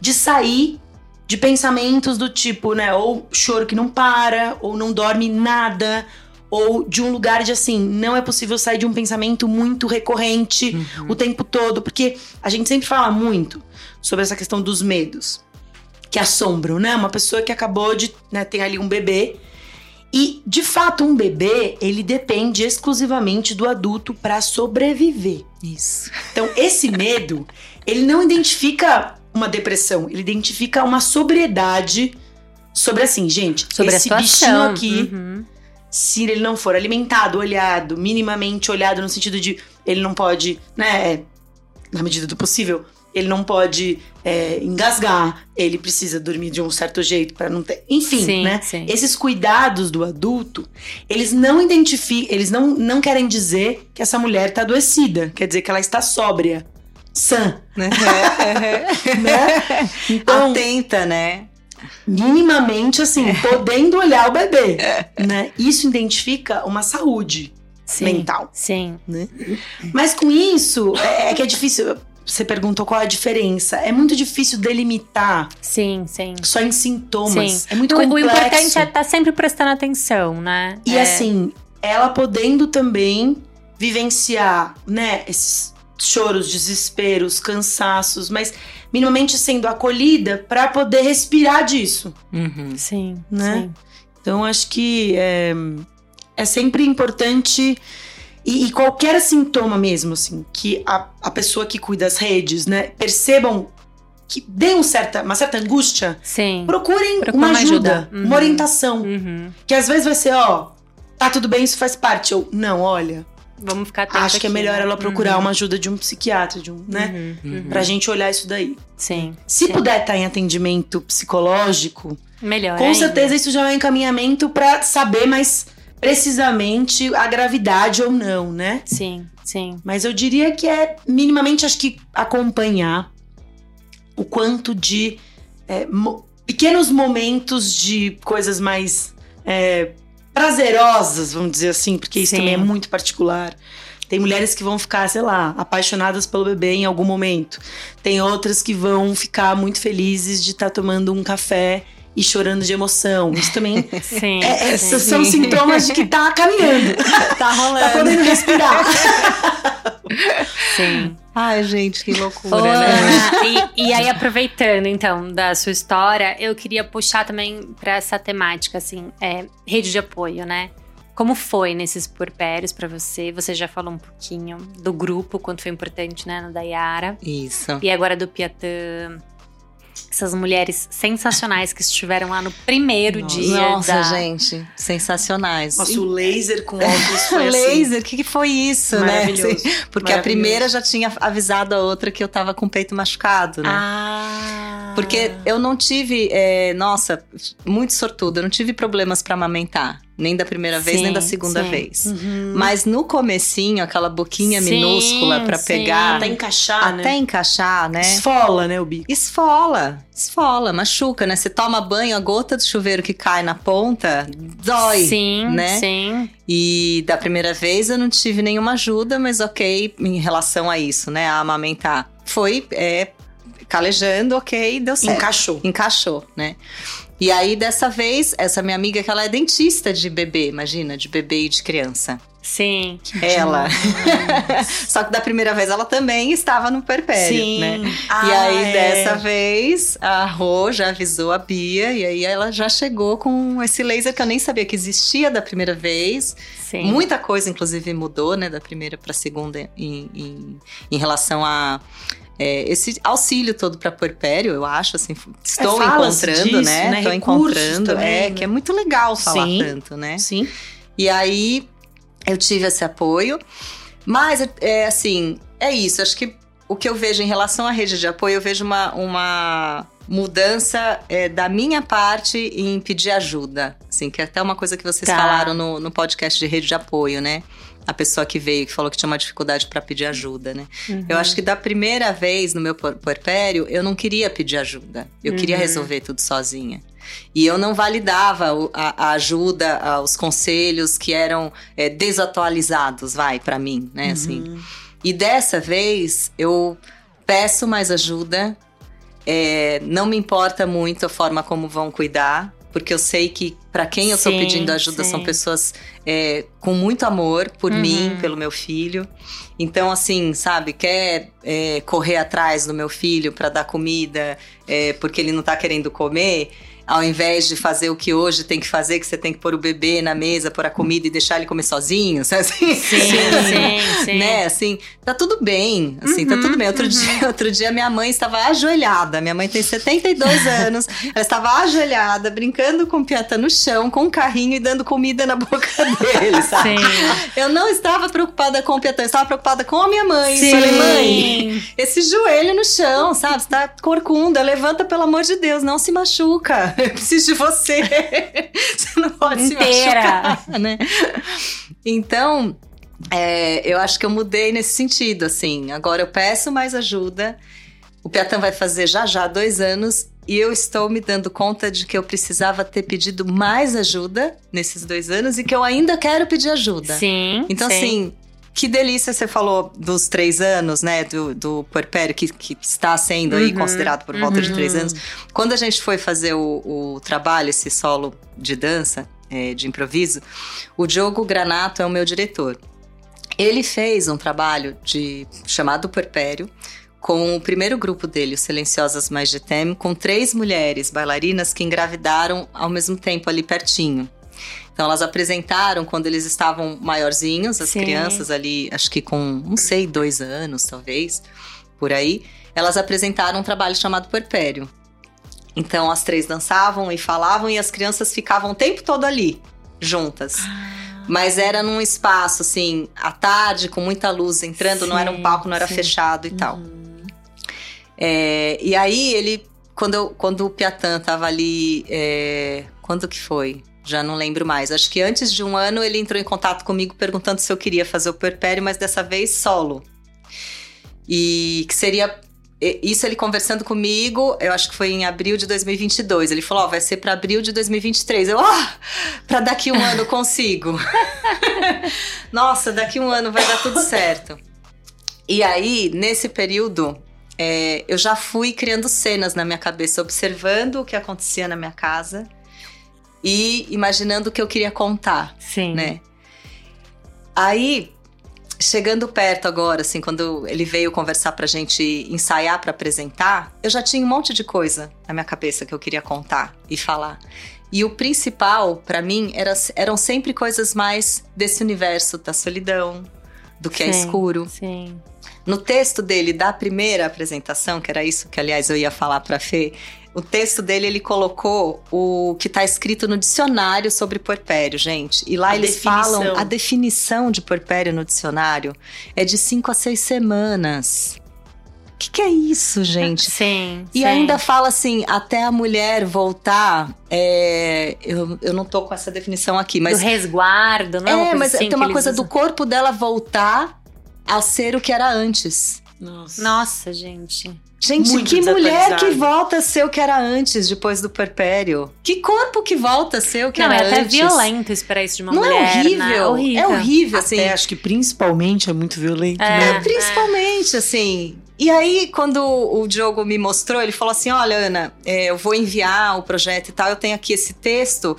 de sair de pensamentos do tipo, né? Ou choro que não para, ou não dorme nada, ou de um lugar de assim, não é possível sair de um pensamento muito recorrente Uhum. o tempo todo, porque a gente sempre fala muito sobre essa questão dos medos que assombram, né? Uma pessoa que acabou de, né, tem ali um bebê e, de fato, um bebê, ele depende exclusivamente do adulto para sobreviver. Isso. Então, esse medo, ele não identifica uma depressão, ele identifica uma sobriedade sobre assim, gente, Sobre esse a bichinho aqui, Uhum. se ele não for alimentado, olhado, minimamente olhado no sentido de ele não pode, né, na medida do possível, ele não pode é, engasgar, ele precisa dormir de um certo jeito para não ter, enfim, sim, né? sim. Esses cuidados do adulto, eles não identificam, eles não, não querem dizer que essa mulher tá adoecida, quer dizer que ela está sóbria, sã, né? Então, Atenta, né? minimamente assim, podendo olhar o bebê, né? Isso identifica uma saúde Sim, mental. Sim. Mas com isso, é, é que é difícil. Você perguntou qual é a diferença. É muito difícil delimitar Sim, sim. só em sintomas. Sim. É muito O, o complexo. importante é estar sempre prestando atenção, né? E É, assim, ela podendo também vivenciar, né, esses choros, desesperos, cansaços, mas minimamente sendo acolhida pra poder respirar disso. Uhum. Sim, Né? sim. Então, acho que é, é sempre importante. E, e qualquer sintoma mesmo, assim, que a, a pessoa que cuida das redes, né, percebam que dê um certa, uma certa angústia, Sim. procurem Procura uma ajuda, ajuda. Uhum. uma orientação. Uhum. Que às vezes vai ser, ó, tá tudo bem, isso faz parte. Ou, não, olha, Vamos ficar atento acho que é aqui, melhor né? ela procurar Uhum. uma ajuda de um psiquiatra, de um, né? Uhum, uhum. Pra gente olhar isso daí. Sim. Se sim. puder estar em atendimento psicológico, Melhor. com ainda. certeza isso já é um encaminhamento pra saber mais precisamente a gravidade ou não, né? Sim, sim. Mas eu diria que é minimamente, acho que acompanhar o quanto de é, mo- pequenos momentos de coisas mais é, prazerosas, vamos dizer assim, porque isso Sim. também é muito particular. Tem mulheres que vão ficar, sei lá, apaixonadas pelo bebê em algum momento. Tem outras que vão ficar muito felizes de estar tomando um café e chorando de emoção. Isso também Sim. é- é- sim. são sintomas de que tá caminhando, Tá tá rolando. podendo respirar. Sim. Ai, gente, que loucura, né? E, e aí, aproveitando então da sua história, eu queria puxar também pra essa temática, assim, é, rede de apoio, né? Como foi nesses porpérios para você? Você já falou um pouquinho do grupo, quanto foi importante, né, no da Yara. Isso. E agora do Piatã. Essas mulheres sensacionais que estiveram lá no primeiro Nossa. dia. Nossa, da... gente, sensacionais. Nossa, o laser com óculos foi assim. laser, o que, que foi isso, né? Maravilhoso. Assim, porque a Maravilhoso. primeira já tinha avisado a outra que eu tava com o peito machucado, né? Ah. Porque eu não tive, é, nossa, muito sortuda, eu não tive problemas pra amamentar. Nem da primeira vez, Sim, nem da segunda sim. vez. Uhum. Mas no comecinho, aquela boquinha Sim, minúscula pra sim. pegar, Até encaixar, até né? encaixar, né? Esfola, né, o bico. Esfola, esfola, machuca, né? Você toma banho, a gota de chuveiro que cai na ponta, dói. Sim, né? sim. E da primeira vez eu não tive nenhuma ajuda, mas ok em relação a isso, né? A amamentar. Foi é, calejando, ok, deu certo. Encaixou. Encaixou, né? E aí, dessa vez, essa minha amiga, que ela é dentista de bebê, imagina, de bebê e de criança. Sim. Ela. Só que da primeira vez ela também estava no perpério, Sim. né? e Ah, aí, é. dessa vez, a Rô já avisou a Bia, e aí ela já chegou com esse laser que eu nem sabia que existia da primeira vez. Sim. Muita coisa, inclusive, mudou, né, da primeira para a segunda em, em, em relação a. é, esse auxílio todo para puerpério, eu acho, assim, estou É, encontrando, disso, né? né? Estou encontrando, também, é, né? que é muito legal falar Sim. tanto, né? Sim. E aí eu tive esse apoio, mas é assim, é isso. Acho que o que eu vejo em relação à rede de apoio, eu vejo uma, uma mudança é, da minha parte em pedir ajuda. Assim, que é até uma coisa que vocês Tá. falaram no, no podcast de rede de apoio, né? A pessoa que veio, que falou que tinha uma dificuldade para pedir ajuda, né? Uhum. Eu acho que da primeira vez no meu puerpério, eu não queria pedir ajuda. Eu queria Uhum. resolver tudo sozinha. E eu não validava a, a ajuda, a- os conselhos que eram é, desatualizados, vai, para mim, né? Assim. Uhum. E dessa vez eu peço mais ajuda. é, não me importa muito a forma como vão cuidar, porque eu sei que para quem eu Sim, pedindo ajuda são sim. pessoas é, com muito amor por Uhum. mim, pelo meu filho. Então, assim, sabe, quer é, correr atrás do meu filho para dar comida é, porque ele não tá querendo comer, ao invés de fazer o que hoje tem que fazer, que você tem que pôr o bebê na mesa, pôr a comida e deixar ele comer sozinho, sabe assim? Sim, sim, sim. Né, assim, tá tudo bem, assim, tá Uhum, tudo bem. Outro, uhum. dia, outro dia minha mãe estava ajoelhada, minha mãe tem 72 anos, ela estava ajoelhada, brincando com o Piata no chão, com um carrinho e dando comida na boca dele, sabe? Sim. Eu não estava preocupada com o Piatã, eu estava preocupada com a minha mãe. Sim. Falei, mãe, esse joelho no chão, sabe? Você tá corcunda, levanta pelo amor de Deus, não se machuca. Eu preciso de você. Você não pode se Inteira. machucar, né? Então, é, eu acho que eu mudei nesse sentido, assim. Agora eu peço mais ajuda. O Piatã vai fazer já já dois anos e eu estou me dando conta de que eu precisava ter pedido mais ajuda nesses dois anos e que eu ainda quero pedir ajuda. Sim. Então, sim. assim, que delícia você falou dos três anos, né? Do, do puerpério, que, que está sendo aí Uhum, considerado por volta de uhum. três anos. Quando a gente foi fazer o, o trabalho, esse solo de dança, é, de improviso, o Diogo Granato é o meu diretor. Ele fez um trabalho de chamado Puerpério com o primeiro grupo dele, os Silenciosas Mais de Tem, com três mulheres bailarinas que engravidaram ao mesmo tempo ali pertinho. Então elas apresentaram quando eles estavam maiorzinhos, as Sim. crianças ali, acho que com, não sei, dois anos talvez, por aí, elas apresentaram um trabalho chamado Puerpério. Então as três dançavam e falavam e as crianças ficavam o tempo todo ali, juntas. Mas era num espaço, assim, à tarde, com muita luz entrando, não era um Sim, palco, não era sim. fechado e tal. Uhum. É, e aí ele, quando, eu- quando o Piatã tava ali, é, quando que foi? Já não lembro mais. Acho que antes de um ano ele entrou em contato comigo perguntando se eu queria fazer o puerpério, mas dessa vez solo. E que seria isso ele conversando comigo, eu acho que foi em abril de 2022. Ele falou: Ó, vai ser para abril de 2023. Eu, ah, para daqui um ano consigo. Nossa, daqui um ano vai dar tudo certo. E aí, nesse período, é, eu já fui criando cenas na minha cabeça, observando o que acontecia na minha casa e imaginando o que eu queria contar Sim. né? Aí, chegando perto agora, assim, quando ele veio conversar pra gente ensaiar pra apresentar, eu já tinha um monte de coisa na minha cabeça que eu queria contar e falar. E o principal, para mim, era, eram sempre coisas mais desse universo da solidão, do que é Sim, escuro. Sim. No texto dele da primeira apresentação, que era isso que, aliás, eu ia falar pra Fê, o texto dele ele colocou o que está escrito no dicionário sobre puerpério, gente. E lá A eles definição. falam a definição de puerpério no dicionário é de cinco a seis semanas. O que, que é isso, gente? Sim. E sim. ainda fala assim, até a mulher voltar. é, eu, eu não tô com essa definição aqui, mas do resguardo, não é? uma é, coisa mas assim tem uma coisa usam? do corpo dela voltar a ser o que era antes. Nossa. Nossa, gente. Gente, Muito que mulher que volta a ser o que era antes, depois do perpério? Que corpo que volta a ser o que não, era é até antes? violento esperar isso de uma Não mulher. é horrível? Né? horrível. É horrível, assim. Até acho que principalmente é muito violento, É. né? É, principalmente, assim. E aí, quando o Diogo me mostrou, ele falou assim: Olha, Ana, é, eu vou enviar o projeto e tal, eu tenho aqui esse texto.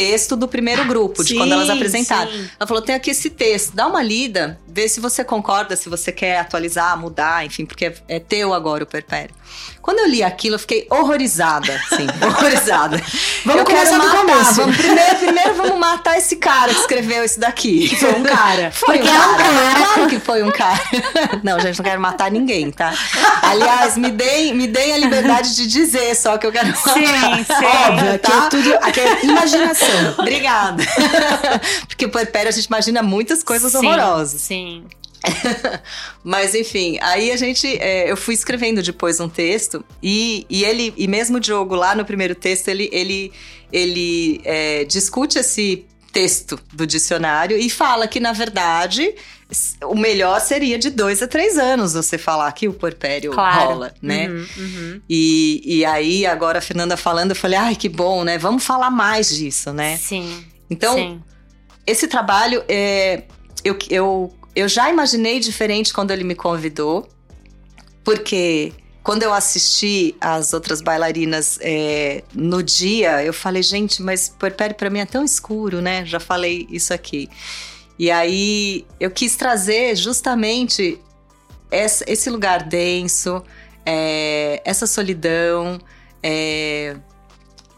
Texto do primeiro grupo, de quando elas Sim, apresentaram. sim. Ela falou: tem aqui esse texto, dá uma lida, vê se você concorda, se você quer atualizar, mudar, enfim, porque é, é teu agora o perpério. Quando eu li aquilo, eu fiquei horrorizada, sim, horrorizada. Vamos eu começar do começo. Vamos, primeiro, primeiro vamos matar esse cara que escreveu isso daqui. Foi um cara. Foi um Porque é um cara. Claro que foi um cara. Não, gente, não quero matar ninguém, tá? Aliás, me deem, me deem a liberdade de dizer só que eu quero matar. Sim, sim. Óbvio, aqui tá? é tudo. Aqui é imaginação. Obrigada. Porque o puerpério a gente imagina muitas coisas Sim, horrorosas. Sim. Mas enfim, aí a gente. é, eu fui escrevendo depois um texto e, e ele, e mesmo o Diogo lá no primeiro texto, ele, ele, ele é, discute esse texto do dicionário e fala que, na verdade, o melhor seria de dois a três anos você falar que o puerpério Claro. rola, né? Uhum, uhum. E, e aí, agora a Fernanda falando, eu falei, ai, que bom, né? Vamos falar mais disso, né? Sim. Então, sim. esse trabalho, é, eu, eu, eu já imaginei diferente quando ele me convidou, porque quando eu assisti as outras bailarinas é, no dia, eu falei, gente, mas puerpério pra mim é tão escuro, né? Já falei isso aqui. E aí eu quis trazer justamente esse lugar denso, é, essa solidão, é,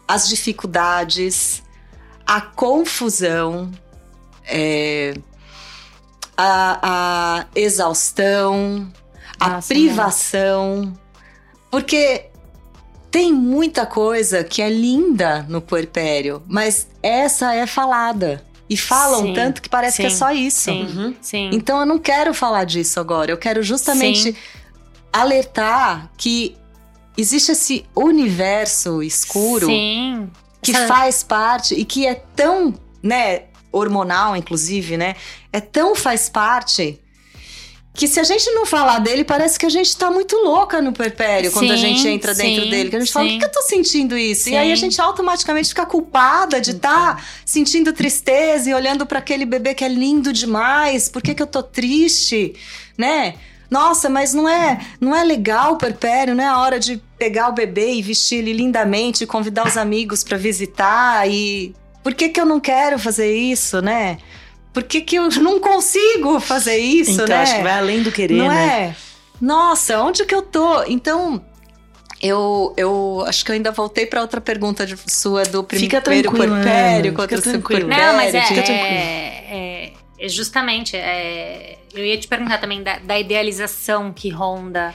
as dificuldades, a confusão, é, a, a exaustão, a Nossa, privação. Porque tem muita coisa que é linda no puerpério, mas essa é falada. E falam Sim, tanto que parece que é sim, só isso. Sim, Uhum. sim. Então eu não quero falar disso agora. Eu quero justamente Sim. alertar que existe esse universo escuro Sim. que Essa- faz parte e que é tão, né, hormonal, inclusive, né? É tão faz parte que se a gente não falar dele, parece que a gente tá muito louca no puerpério quando a Sim, gente entra dentro sim, dele. Que a gente fala, sim. por que, que eu tô sentindo isso? E aí a Sim. gente automaticamente fica culpada de estar tá sentindo tristeza e olhando para aquele bebê que é lindo demais. Por que, que eu tô triste? Né? Nossa, mas não é, não é legal o puerpério, não é a hora de pegar o bebê e vestir ele lindamente, e convidar os amigos para visitar e por que que eu não quero fazer isso, né? Por que que eu não consigo fazer isso, então, né? acho que vai além do querer, não né? é? Nossa, onde que eu tô? Então, eu, eu acho que eu ainda voltei para outra pergunta de- sua do primeiro puerpério Ana, contra fica o tranquila. puerpério. Não, mas é, fica é, tranquilo. é- é justamente. é, eu ia te perguntar também da, da idealização que ronda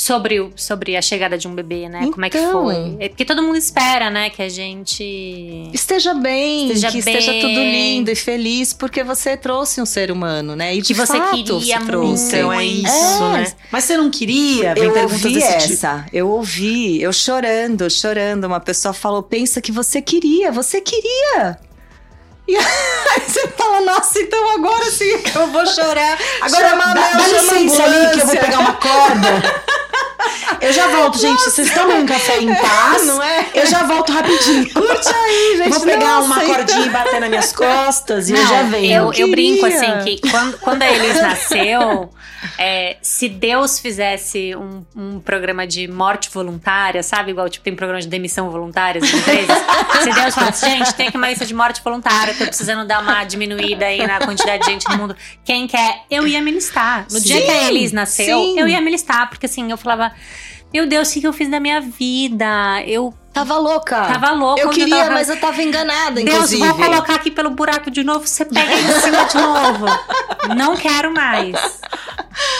sobre, o, sobre a chegada de um bebê, né? Como é que Então. foi? É porque todo mundo espera, né? Que a gente. Esteja bem, Esteja que esteja bem. tudo lindo e feliz, porque você trouxe um ser humano, né? E de Que você fato, queria você trouxe. muito. Então é isso, É. né? Mas você não queria? Vem Eu ouvi desse tipo. essa, eu ouvi, eu chorando, chorando. Uma pessoa falou: pensa que você queria, você queria. E aí você fala, nossa, então agora sim que eu vou chorar. Agora, Chama a dá, Mel, dá a licença ali que eu vou pegar uma corda. Eu já volto, gente. Vocês tomem um café em paz. Não é? Eu já volto rapidinho. Curte aí, gente. Eu vou pegar nossa, uma então- cordinha e bater nas minhas costas e eu Não, já venho. Eu, eu brinco assim que quando, quando a Elis nasceu, é, se Deus fizesse um, um programa de morte voluntária, sabe? Igual tipo, tem programa de demissão voluntária das empresas. se Deus falasse, gente, tem aqui uma lista de morte voluntária, tô precisando dar uma diminuída aí na quantidade de gente no mundo. Quem quer, eu ia me listar. No dia Sim, que a Elis nasceu, sim. eu ia me listar, porque assim, eu falava. Meu Deus, o que que eu fiz da minha vida? Eu Tava louca. Tava louca. Eu queria, tava- mas eu tava enganada, Deus, inclusive. vou colocar aqui pelo buraco de novo, você pega em cima de novo. Não quero mais.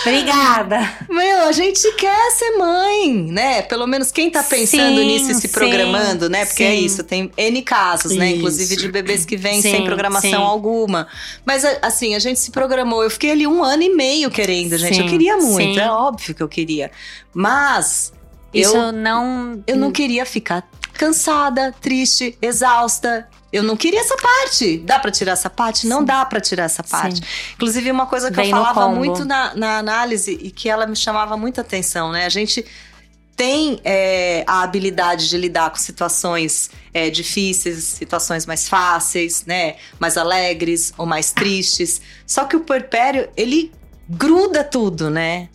Obrigada. Meu, a gente quer ser mãe, né? Pelo menos quem tá pensando Sim, nisso e se sim, programando, né? Porque é sim. isso, tem N casos, né? Inclusive de bebês que vêm sem programação alguma. Mas assim, a gente se programou. Eu fiquei ali um ano e meio querendo, gente. Eu queria muito, é óbvio que eu queria. Mas Isso eu, não. eu não queria ficar cansada, triste, exausta. Eu não queria essa parte. Dá pra tirar essa parte? Não dá pra tirar essa parte. Inclusive, uma coisa que Vem eu falava muito na, na análise e que ela me chamava muita atenção, né? A gente tem é, a habilidade de lidar com situações é, difíceis, situações mais fáceis, né? Mais alegres ou mais tristes. Só que o puerpério, ele gruda tudo, né?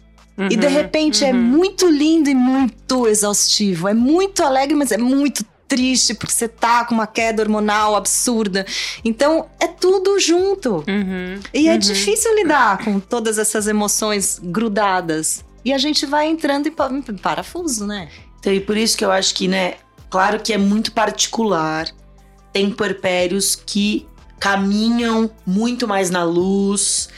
e de Uhum, repente é uhum. muito lindo e muito exaustivo. É muito alegre, mas é muito triste porque você tá com uma queda hormonal absurda. Então é tudo junto. Uhum, E é uhum. difícil lidar com todas essas emoções grudadas. E a gente vai entrando em parafuso, né? Então, e por isso que eu acho que, né, claro que é muito particular. Tem puerpérios que caminham muito mais na luz.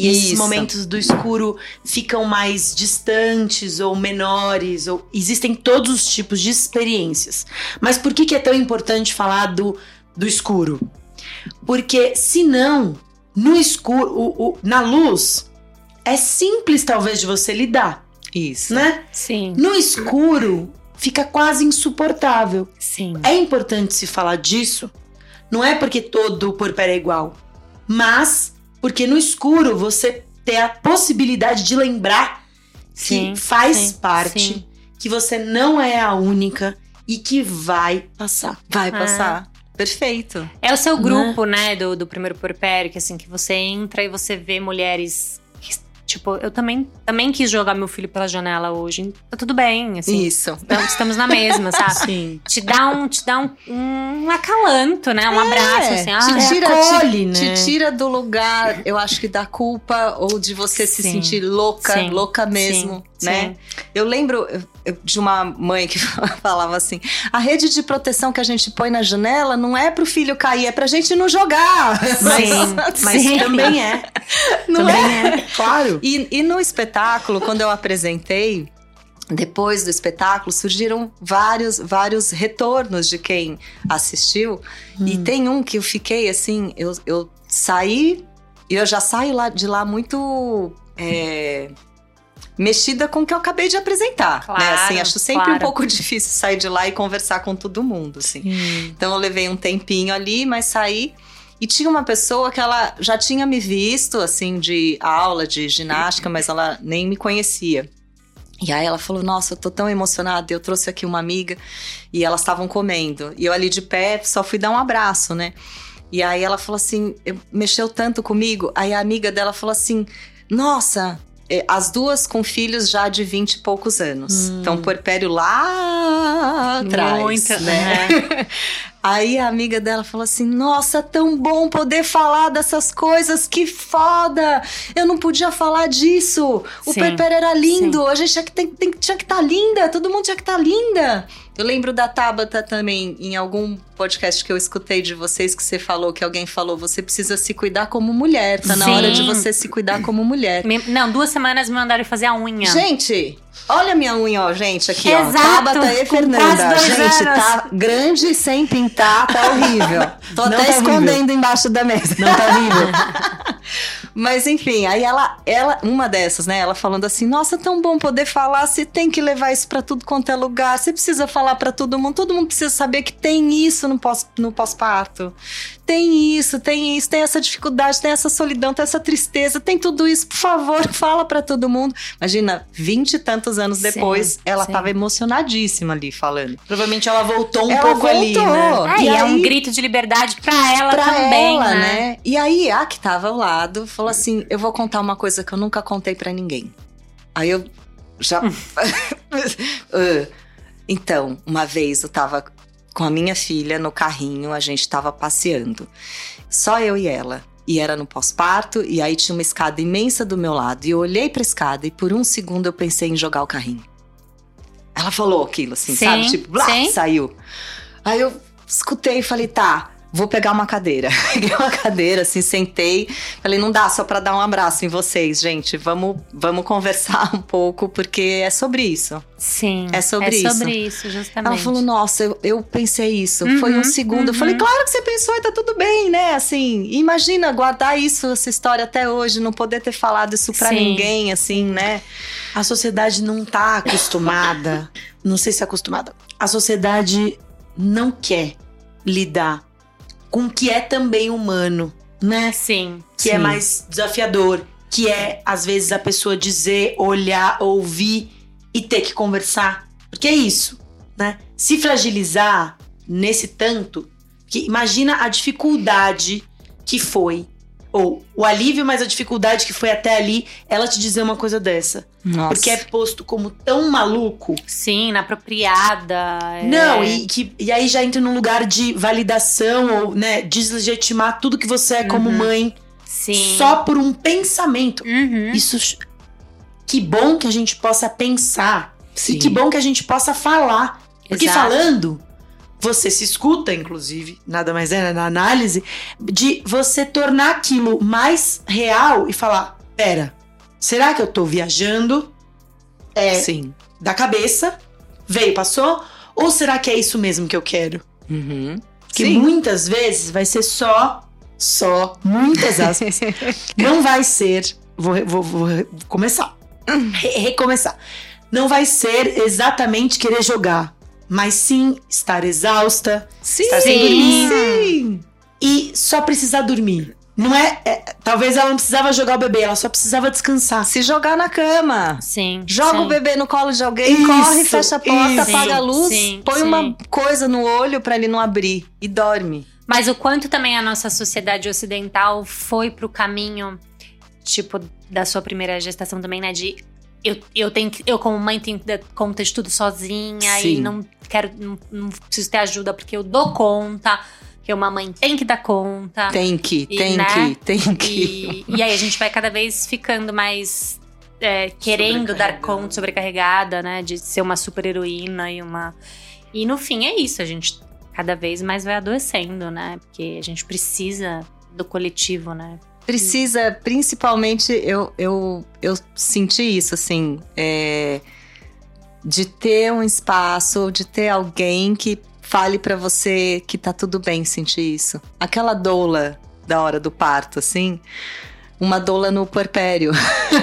E esses Isso. momentos do escuro ficam mais distantes ou menores. Ou existem todos os tipos de experiências. Mas por que, que é tão importante falar do, do escuro? Porque senão, no escuro, o- o- na luz, é simples talvez de você lidar, Isso. né? Sim, No escuro, fica quase insuportável. sim. É importante se falar disso. Não é porque todo puerpério é igual, mas porque no escuro você tem a possibilidade de lembrar Sim, que faz sim, parte, sim. que você não é a única e que vai passar. Vai Ah. passar. Perfeito. É o seu grupo, né, do, do primeiro porpério, que assim, que você entra e você vê mulheres. Tipo, eu também, também quis jogar meu filho pela janela hoje. Tá tudo bem, assim. Isso. Então, estamos na mesma, sabe? Sim. Te dá um, te dá um, um acalanto, né? Um abraço, assim. Ah, te tira, acolhe, te, né? te tira do lugar, eu acho que da culpa ou de você se Sim. sentir louca, Sim. louca mesmo, Sim. Né? Sim. Eu lembro de uma mãe que falava assim: a rede de proteção que a gente põe na janela não é pro filho cair, é pra gente não jogar. Mas, mas Sim. também é. Não também é? é. Claro. E, e no espetáculo, quando eu apresentei, depois do espetáculo, surgiram vários, vários retornos de quem assistiu. E tem um que eu fiquei assim, eu, eu saí, e eu já saio lá, de lá muito. é, mexida com o que eu acabei de apresentar, né? Claro, Assim, acho sempre claro. um pouco difícil sair de lá e conversar com todo mundo, assim. Então eu levei um tempinho ali, mas saí. E tinha uma pessoa que ela já tinha me visto, assim, de aula de ginástica, mas ela nem me conhecia. E aí ela falou: Nossa, eu tô tão emocionada. Eu trouxe aqui uma amiga e elas estavam comendo. E eu ali de pé só fui dar um abraço, né? E aí ela falou assim: eu- mexeu tanto comigo. Aí a amiga dela falou assim: Nossa, as duas com filhos já de 20 e poucos anos. Então, puerpério lá atrás. Muito, né? Aí a amiga dela falou assim: Nossa, tão bom poder falar dessas coisas, que foda! Eu não podia falar disso. O Sim, puerpério era lindo, a gente tinha que, tem, tem- tinha que estar linda, todo mundo tinha que estar linda. Eu lembro da Tabata também, em algum podcast que eu escutei de vocês, que você falou, que alguém falou: Você precisa se cuidar como mulher, tá na Sim. hora de você se cuidar como mulher. Me- não, duas semanas me mandaram fazer a unha. Gente, olha a minha unha, ó, gente, aqui, ó. Exato, Tabata e Fernanda. Gente, anos. tá grande sem pintar, tá horrível. Tô Não até tá escondendo embaixo da mesa. Não tá horrível. Mas enfim, aí ela, ela, uma dessas, né? Ela falando assim: Nossa, tão bom poder falar. Você tem que levar isso pra tudo quanto é lugar. Você precisa falar pra todo mundo. Todo mundo precisa saber que tem isso no pós- no pós-parto. Tem isso, tem isso, tem essa dificuldade, tem essa solidão, tem essa tristeza, tem tudo isso. Por favor, fala pra todo mundo. Imagina, vinte e tantos anos Sim, depois, ela sim. tava emocionadíssima ali falando. Provavelmente ela voltou um Ela pouco ali, voltou. né? É, E e é um aí- grito de liberdade pra ela pra também, ela, né? E aí, a que tava ao lado falou assim: Eu vou contar uma coisa que eu nunca contei pra ninguém. Aí eu já. Ah, então, uma vez eu tava com a minha filha no carrinho, a gente tava passeando. Só eu e ela. E era no pós-parto, e aí tinha uma escada imensa do meu lado. E eu olhei pra escada e por um segundo eu pensei em jogar o carrinho. Ela falou aquilo, assim, Sim, sabe? Tipo, blá, sim. saiu. Aí eu escutei e falei, tá, vou pegar uma cadeira. Peguei uma cadeira, assim, sentei. Falei, não dá só pra dar um abraço em vocês, gente. Vamos, vamos conversar um pouco, porque é sobre isso. Sim. É sobre é isso. sobre isso, justamente. Ela falou, nossa, eu, eu pensei isso. Uhum, Foi um segundo. Eu falei, uhum. claro que você pensou e tá tudo bem, né? Assim, imagina guardar isso, essa história até hoje, não poder ter falado isso pra Sim. ninguém, assim, né? A sociedade não tá acostumada, não sei se é acostumada. A sociedade não quer lidar com o que é também humano, né? Sim. Que é Sim. mais desafiador, que é às vezes a pessoa dizer, olhar, ouvir e ter que conversar. Porque é isso, né? Se fragilizar nesse tanto, que imagina a dificuldade que foi ou o alívio, mas a dificuldade que foi até ali, ela te dizer uma coisa dessa. Nossa. Porque é posto como tão maluco. Sim, inapropriada. é- Não, e, que, e aí já entra num lugar de validação ou, né, deslegitimar tudo que você é como Uhum. mãe Sim. só por um pensamento. Uhum. Isso. Que bom que a gente possa pensar. Sim. E que bom que a gente possa falar. Porque Exato. falando, você se escuta, inclusive, nada mais é na análise, de você tornar aquilo mais real e falar: pera, será que eu tô viajando? É, Sim. da cabeça, veio, passou? Ou será que é isso mesmo que eu quero? Uhum. Que Sim. muitas vezes vai ser só, só, muitas aspas. não vai ser. Vou, vou, vou começar. Re- recomeçar. Não vai ser exatamente querer jogar, mas sim estar exausta Sim. Está sem dormir. Sim. e só precisar dormir. Não é, é- Talvez ela não precisava jogar o bebê, ela só precisava descansar. Se jogar na cama. Sim. Joga sim. o bebê no colo de alguém, Isso, corre, fecha a porta, isso. apaga a luz, Sim, põe sim. uma coisa no olho pra ele não abrir e dorme. Mas o quanto também a nossa sociedade ocidental foi pro caminho, tipo, da sua primeira gestação também, né? De eu, eu tenho que, eu como mãe tenho que dar conta de tudo sozinha Sim. e não quero, não, não preciso ter ajuda porque eu dou conta, que uma mãe tem que dar conta. Tem que, E, tem né? que, tem que. E, e aí a gente vai cada vez ficando mais é, querendo dar conta, sobrecarregada, né? De ser uma super heroína e uma. E no fim é isso, a gente cada vez mais vai adoecendo, né? Porque a gente precisa do coletivo, né? Precisa, principalmente, eu, eu, eu senti isso, assim, é, de ter um espaço, de ter alguém que fale pra você que tá tudo bem sentir isso. Aquela doula da hora do parto, assim, uma doula no puerpério.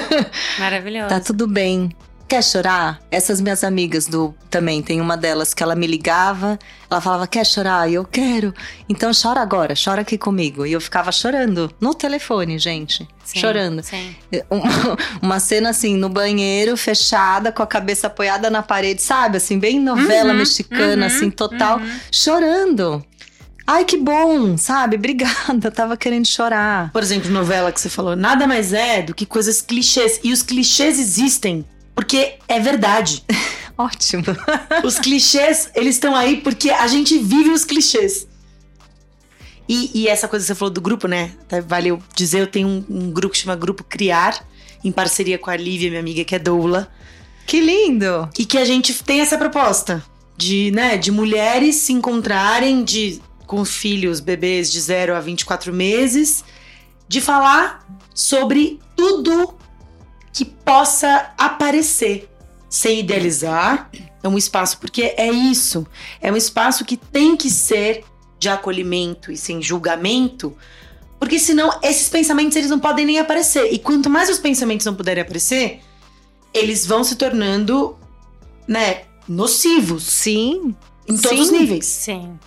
Maravilhoso. Tá tudo bem. Quer chorar? Essas minhas amigas do também, tem uma delas que ela me ligava, ela falava: "Quer chorar?" E eu quero. Então chora agora, chora aqui comigo. E eu ficava chorando no telefone, gente, Sim, chorando. Sim. Uma, uma cena assim, no banheiro, fechada, com a cabeça apoiada na parede, sabe? Assim, bem novela Uhum, mexicana, uhum, assim, total, uhum. chorando. Ai, que bom, sabe? Obrigada, tava querendo chorar. Por exemplo, novela que você falou, nada mais é do que coisas clichês. E os clichês existem porque é verdade. Ótimo. Os clichês, eles estão aí porque a gente vive os clichês. E, e essa coisa que você falou do grupo, né? Até vale eu dizer, eu tenho um, um grupo que chama Grupo Criar, em parceria com a Lívia, minha amiga, que é doula. Que lindo. E que a gente tem essa proposta de, né, de mulheres se encontrarem de, com filhos, bebês de 0 a 24 meses, de falar sobre tudo que possa aparecer, sem idealizar. É um espaço, porque é isso. É um espaço que tem que ser de acolhimento e sem julgamento, porque senão esses pensamentos eles não podem nem aparecer. E quanto mais os pensamentos não puderem aparecer, eles vão se tornando, né, nocivos Sim. em todos os Sim. níveis Sim.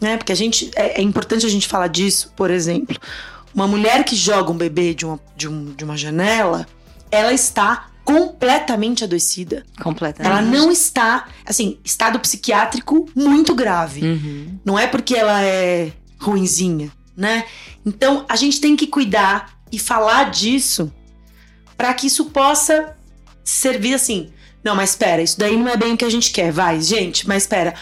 né? Porque a gente é, é importante a gente falar disso, por exemplo, uma mulher que joga um bebê de uma, de, um- de uma janela, ela está completamente adoecida. Completamente. Ela não está, assim, estado psiquiátrico muito grave. Uhum. Não é porque ela é ruinzinha, né? Então a gente tem que cuidar e falar disso para que isso possa servir assim. Não, mas espera, isso daí não é bem o que a gente quer. Vai, gente, mas espera.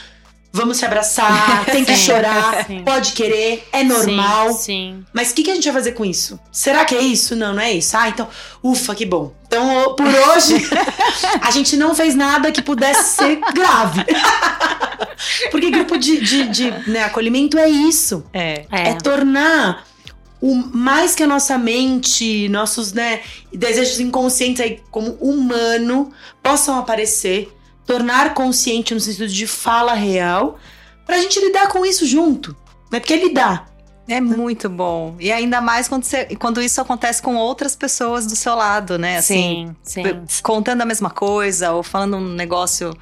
Vamos se abraçar, tem que Sim, chorar, sim. pode querer, é normal. Sim. Mas o que, que a gente vai fazer com isso? Será que é isso? Não, não é isso. Ah, então, ufa, que bom. Então, por hoje, a gente não fez nada que pudesse ser grave. Porque grupo de, de, de, né, acolhimento é isso. É. É. É tornar o mais que a nossa mente, nossos né, desejos inconscientes aí, como humano, possam aparecer, tornar consciente no sentido de fala real, pra gente lidar com isso junto. Né? Porque é lidar. É muito bom. E ainda mais quando, você- quando isso acontece com outras pessoas do seu lado, né? Assim, sim, sim. contando a mesma coisa ou falando um negócio.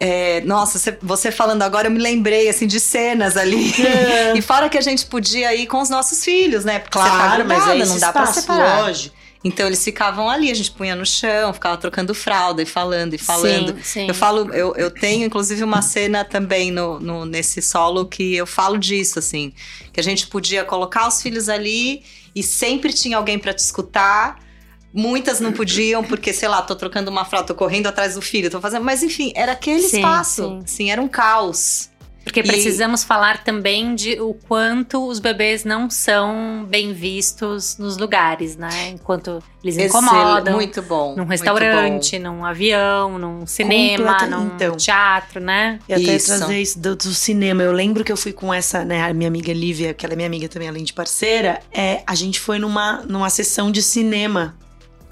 É, nossa, você, falando agora, eu me lembrei assim de cenas ali. É. e fora que a gente podia ir com os nossos filhos, né? Você tá Claro, mas grudada, é não dá pra espaço, separar. lógico. Então eles ficavam ali, a gente punha no chão, ficava trocando fralda e falando e falando. Sim, sim. Eu falo, eu, eu tenho inclusive uma cena também no, no- nesse solo que eu falo disso, assim. Que a gente podia colocar os filhos ali e sempre tinha alguém pra te escutar. Muitas não podiam, porque, sei lá, tô trocando uma fralda, tô correndo atrás do filho, tô fazendo. Mas enfim, era aquele Sim, espaço. sim. Assim, era um caos. Porque E- precisamos falar também de o quanto os bebês não são bem vistos nos lugares, né? Enquanto eles incomodam. Muito bom. Num restaurante, num avião, num cinema, Completa- num então. teatro, né? E até Isso. trazer isso do, do cinema. Eu lembro que eu fui com essa, né, a minha amiga Lívia, que ela é minha amiga também, além de parceira. É, a gente foi numa, numa sessão de cinema.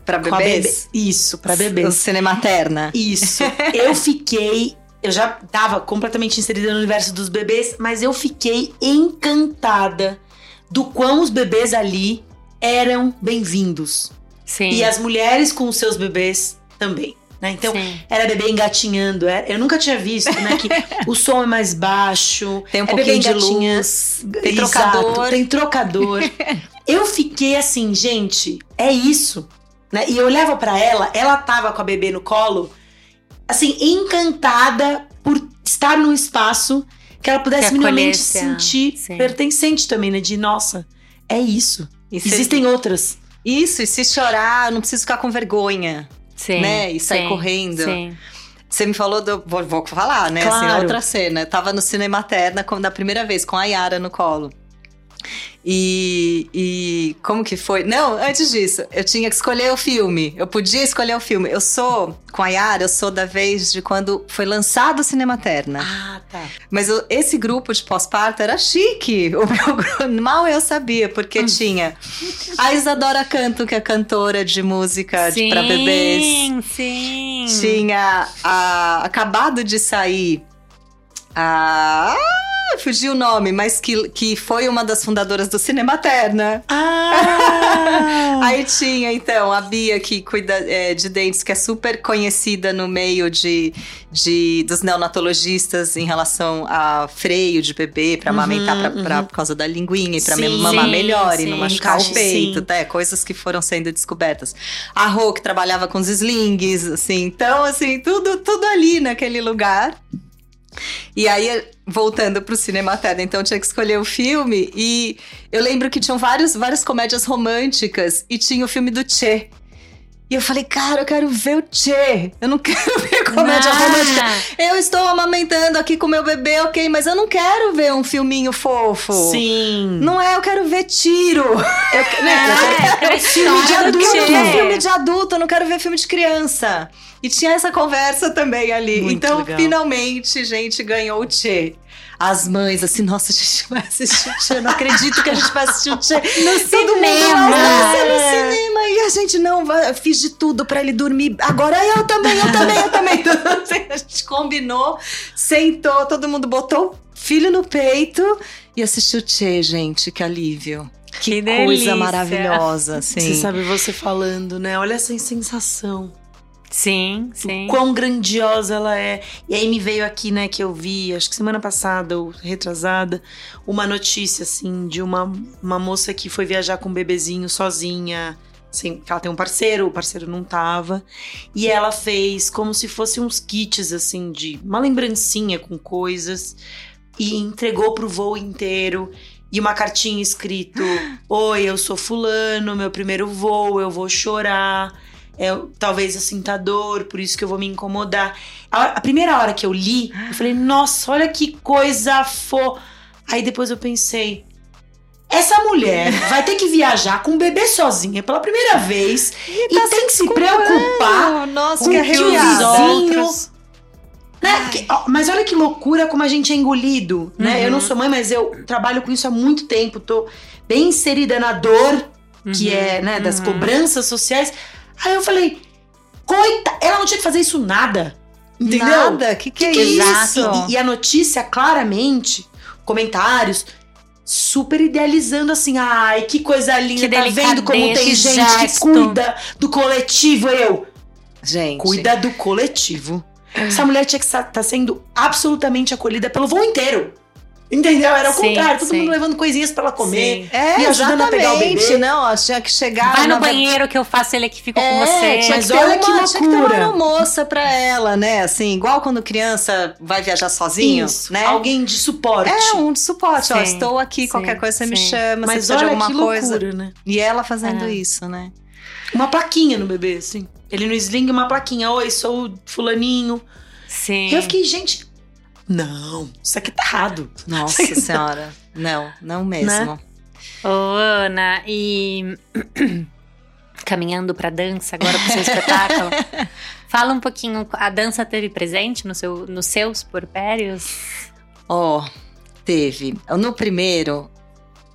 Pra bebês. bebê. Isso, pra O bebês. cinema materna. Isso. Eu fiquei. Eu já tava completamente inserida no universo dos bebês, mas eu fiquei encantada do quão os bebês ali eram bem-vindos. Sim. E as mulheres com os seus bebês também. Né? Então, Sim. era bebê engatinhando. era- Eu nunca tinha visto, né? Que o som é mais baixo. Tem um é pouquinho de luz. Tem Exato, trocador. Tem trocador. eu fiquei assim, gente, é isso. Né? E eu olhava pra ela, ela tava com a bebê no colo, assim, encantada por estar num espaço que ela pudesse Que minimamente se sentir sim. pertencente também, né? De, nossa, é isso. Se- Existem outras. Isso, e se chorar, não preciso ficar com vergonha, Sim. né? E sair sim, correndo. Sim. Você me falou do. Vou, vou falar, né? Assim, Claro. outra cena. Eu tava no cinema materna como da primeira vez, com a Yara no colo. E, e como que foi? Não, antes disso, eu tinha que escolher o filme. Eu podia escolher o filme. Eu sou, com a Yara, eu sou da vez de quando foi lançado o Cinema Materna. Ah, tá. Mas eu- esse grupo de pós-parto era chique. O meu mal eu sabia, Hum. porque tinha a Isadora Canto, que é cantora de música de, pra bebês. Sim, sim. Tinha a- acabado de sair a. Ah, fugiu o nome, mas que, que foi uma das fundadoras do Cinema Materna. Ah! Aí tinha, então, a Bia, que cuida é, de dentes, que é super conhecida no meio de, de, dos neonatologistas em relação a freio de bebê, pra Uhum, amamentar pra, pra- uhum. por causa da linguinha e pra Sim, mamar sim, melhor e sim. não machucar o peito, tá? Coisas que foram sendo descobertas. A Rô, que trabalhava com os slings, assim. Então, assim, tudo, tudo ali naquele lugar. E aí, voltando pro cinema materno, então eu tinha que escolher o filme. E eu lembro que tinham vários, várias comédias românticas e tinha o filme do Che. E eu falei, cara, eu quero ver o Che. Eu não quero ver comédia romântica. Eu estou amamentando aqui com meu bebê, ok, mas eu não quero ver um filminho fofo. Sim. Não é, eu quero ver tiro. Eu, né, É, eu quero filme de história do adulto. Eu quero ver Che. filme de adulto, eu não quero ver filme de criança. E tinha essa conversa também ali. Muito então, legal. finalmente, gente, ganhou o Che. As mães, assim, nossa, a gente vai assistir o. Eu não acredito que a gente vai assistir o Che. No cinema. Nossa, no cinema. E a gente não vai. Fiz de tudo pra ele dormir. Agora eu também, eu também, eu também. Então, assim, a gente combinou, sentou, todo mundo botou o filho no peito e assistiu o Che, gente. Que alívio. Que Coisa delícia. maravilhosa, assim. Você sabe você falando, né? Olha essa sensação. Sim, sim. Quão grandiosa ela é. E aí me veio aqui, né, que eu vi, acho que semana passada ou retrasada, uma notícia, assim, de uma, uma moça que foi viajar com um bebezinho sozinha. Assim, que ela tem um parceiro, o parceiro não tava. E ela fez como se fosse uns kits, assim, de uma lembrancinha com coisas. E entregou pro voo inteiro. E uma cartinha escrito: Oi, eu sou Fulano, meu primeiro voo, eu vou chorar. É, talvez eu sinta dor, por isso que eu vou me incomodar. A, a primeira hora que eu li, eu falei, nossa, olha que coisa fo. Aí depois eu pensei, essa mulher vai ter que viajar com um bebê sozinha pela primeira vez e, tá tem que se preocupar Nossa, com que arrepiada. vizinhos. Né? Que- ó, mas olha que loucura como a gente é engolido, né? Uhum. Eu não sou mãe, mas eu trabalho com isso há muito tempo. Tô bem inserida na dor, que Uhum, é, né, das uhum. cobranças sociais. Aí eu falei, coita, ela não tinha que fazer isso nada. Entendeu? Nada, que que, é Que isso? Exato. E, e a notícia, claramente, comentários, super idealizando assim, ai, que coisa linda, Que tá vendo como tem que gente que gesto. cuida do coletivo. Eu, Gente, cuida do coletivo. Essa mulher tinha que estar sendo absolutamente acolhida pelo voo inteiro. Entendeu? Era o Sim, contrário, todo sim. mundo levando coisinhas pra ela comer. Sim. É, me ajudando a pegar o exatamente, bebê. Não, ó, tinha que chegar. Vai na no banheiro que eu faço ele aqui, fico com É, você. tinha Mas que olha uma, que Tinha que ter loucura. uma moça pra ela, né? Assim, igual quando criança vai viajar sozinho, Isso, né? Alguém de suporte. É, um de suporte. Ó, estou aqui, sim, qualquer coisa você me chama, Mas você precisa de olha alguma que coisa. loucura, né? E ela fazendo É. isso, né? Uma plaquinha no bebê, assim. Ele no sling, uma plaquinha. Oi, sou o fulaninho. Sim. E eu fiquei, gente, não, isso aqui tá errado. Nossa senhora. Não, não mesmo. Ô, Ana, e caminhando pra dança agora pro seu espetáculo. Fala um pouquinho, a dança teve presente no seu, nos seus porpérios? Ó, teve. No primeiro,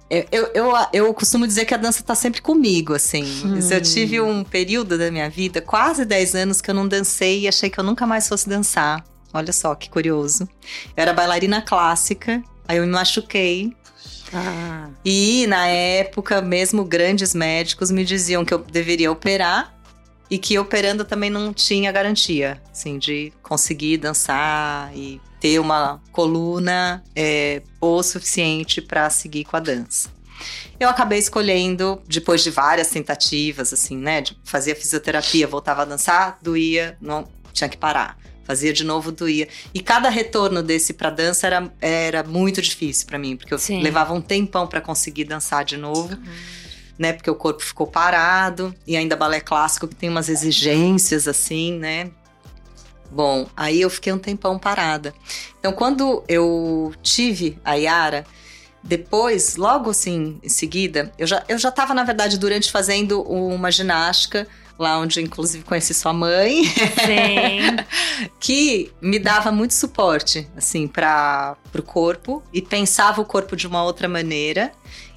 eu, eu, eu, eu costumo dizer que a dança tá sempre comigo, assim. Hum. Eu tive um período da minha vida, quase 10 anos, que eu não dancei e achei que eu nunca mais fosse dançar. Olha só que curioso. Eu era bailarina clássica, aí eu me machuquei. Ah, E na época, mesmo grandes médicos me diziam que eu deveria operar e que operando também não tinha garantia, assim, de conseguir dançar e ter uma coluna é, boa o suficiente para seguir com a dança. Eu acabei escolhendo, depois de várias tentativas, assim, né, de fazia fisioterapia, voltava a dançar, doía, não tinha que parar. Fazia de novo, doía. E cada retorno desse pra dança era, era muito difícil pra mim, porque eu Sim. levava um tempão pra conseguir dançar de novo, né? Porque o corpo ficou parado e ainda balé clássico que tem umas exigências assim, né? Bom, aí eu fiquei um tempão parada. Então, quando eu tive a Yara, depois, logo assim, em seguida, eu já, eu já tava, na verdade, durante fazendo uma ginástica, lá onde inclusive conheci sua mãe, que me dava muito suporte, assim, para o corpo e pensava o corpo de uma outra maneira.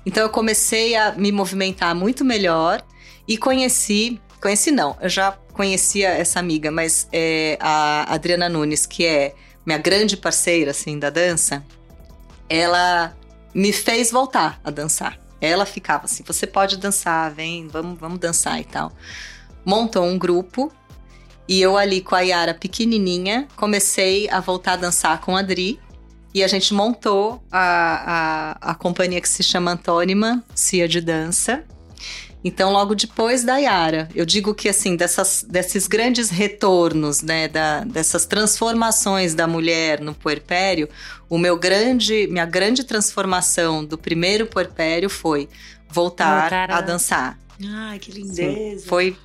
Então eu comecei a me movimentar muito melhor e conheci, conheci não, eu já conhecia essa amiga, mas é a Adriana Nunes, que é minha grande parceira, assim, da dança, ela me fez voltar a dançar. Ela ficava assim, você pode dançar, vem, vamos, vamos dançar e tal. Montou um grupo e eu ali com a Yara pequenininha, comecei a voltar a dançar com a Adri. E a gente montou a, a, a companhia que se chama Antônima, Cia de Dança. Então, logo depois da Yara, eu digo que assim, dessas, desses grandes retornos, né, da, dessas transformações da mulher no puerpério, o meu grande, minha grande transformação do primeiro puerpério foi voltar, Voltar a- a dançar. Ai, que Sim, lindeza. foi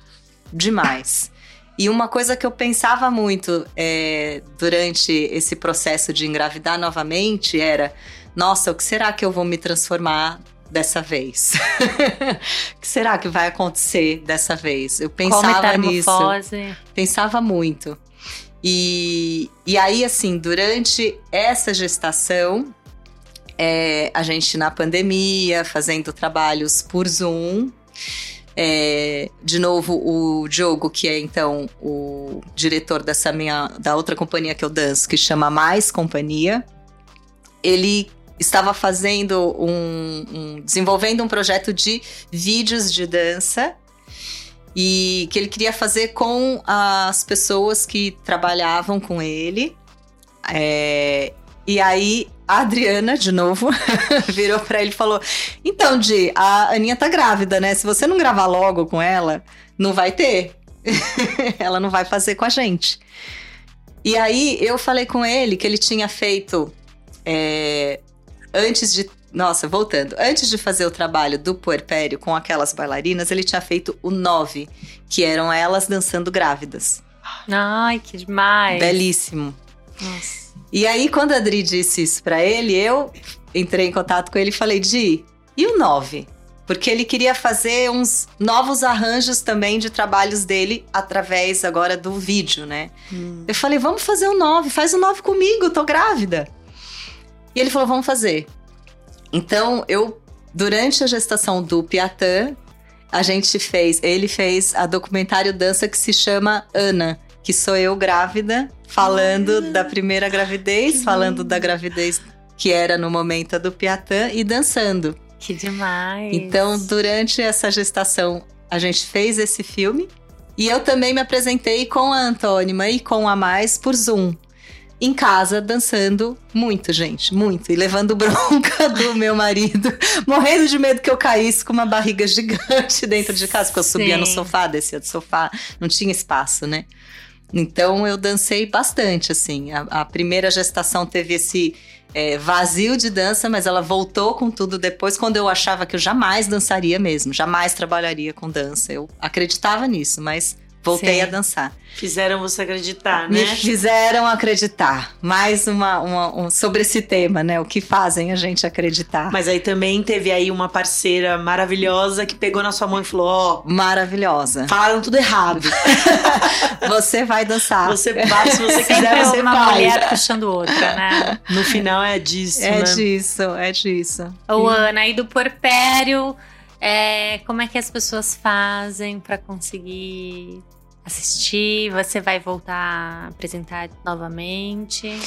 demais. E uma coisa que eu pensava muito é, durante esse processo de engravidar novamente era: nossa, o que será que eu vou me transformar dessa vez? o que será que vai acontecer dessa vez? Eu pensava nisso metamorfose. pensava muito. E, e aí, assim, durante essa gestação, é, a gente na pandemia, fazendo trabalhos por Zoom. É, de novo, o Diogo, que é então o diretor dessa minha, da outra companhia que eu danço, que chama Mais Companhia, ele estava fazendo um, um- desenvolvendo um projeto de vídeos de dança e que ele queria fazer com as pessoas que trabalhavam com ele. É, e aí a Adriana, de novo, virou pra ele e falou: Então, Di, a Aninha tá grávida, né? Se você não gravar logo com ela, não vai ter. ela não vai fazer com a gente. E aí eu falei com ele que ele tinha feito. é, antes de nossa, voltando. Antes de fazer o trabalho do puerpério com aquelas bailarinas, ele tinha feito o 9, que eram elas dançando grávidas. Ai, que demais. Belíssimo. Nossa. E aí, quando a Adri disse isso pra ele, eu entrei em contato com ele e falei, Di, e o 9? Porque ele queria fazer uns novos arranjos também de trabalhos dele através agora do vídeo, né? Hum. Eu falei, vamos fazer o 9, faz o 9 comigo, tô grávida. E ele falou, vamos fazer. Então, eu, durante a gestação do Piatã, a gente fez, ele fez a documentário dança que se chama Ana, que sou eu grávida, falando da primeira gravidez, falando da gravidez que era no momento do Piatã e dançando. Que demais. Então, durante essa gestação, a gente fez esse filme. E eu também me apresentei com a Antônima e com a Mais por Zoom. Em casa, dançando muito, gente, muito. E levando bronca do meu marido, morrendo de medo que eu caísse com uma barriga gigante dentro de casa, porque eu subia Sim. no sofá, descia do sofá, não tinha espaço, né? Então eu dancei bastante, assim. A, a primeira gestação teve esse é, vazio de dança, mas ela voltou com tudo depois, quando eu achava que eu jamais dançaria mesmo, jamais trabalharia com dança. Eu acreditava nisso, mas voltei Sim. a dançar. Fizeram você acreditar, Me né? fizeram acreditar. Mais uma, uma- um, sobre esse tema, né? O que fazem a gente acreditar. Mas aí também teve aí uma parceira maravilhosa que pegou na sua mão e falou: Ó, Maravilhosa. falaram tudo errado. Você vai dançar. Você vai, se você Sempre quiser, você uma vai. mulher puxando outra, né? No final é disso, É né? disso, é disso. Ô, Ana, aí do porpério, é, como é que as pessoas fazem pra conseguir assistir? Você vai voltar a apresentar novamente?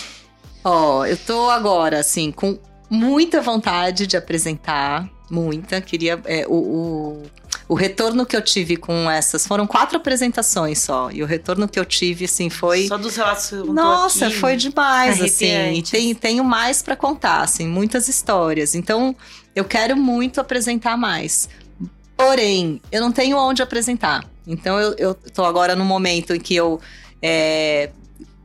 Ó, eu tô agora, assim, com muita vontade de apresentar. Muita. Queria. é, o, o, o retorno que eu tive com essas. Foram quatro apresentações só. E o retorno que eu tive, assim, foi. Só dos relatos Nossa, aqui. foi demais, assim. E tem, tenho mais pra contar, assim, muitas histórias. Então, eu quero muito apresentar mais. Porém, eu não tenho onde apresentar. Então, eu, eu tô agora no momento em que eu é,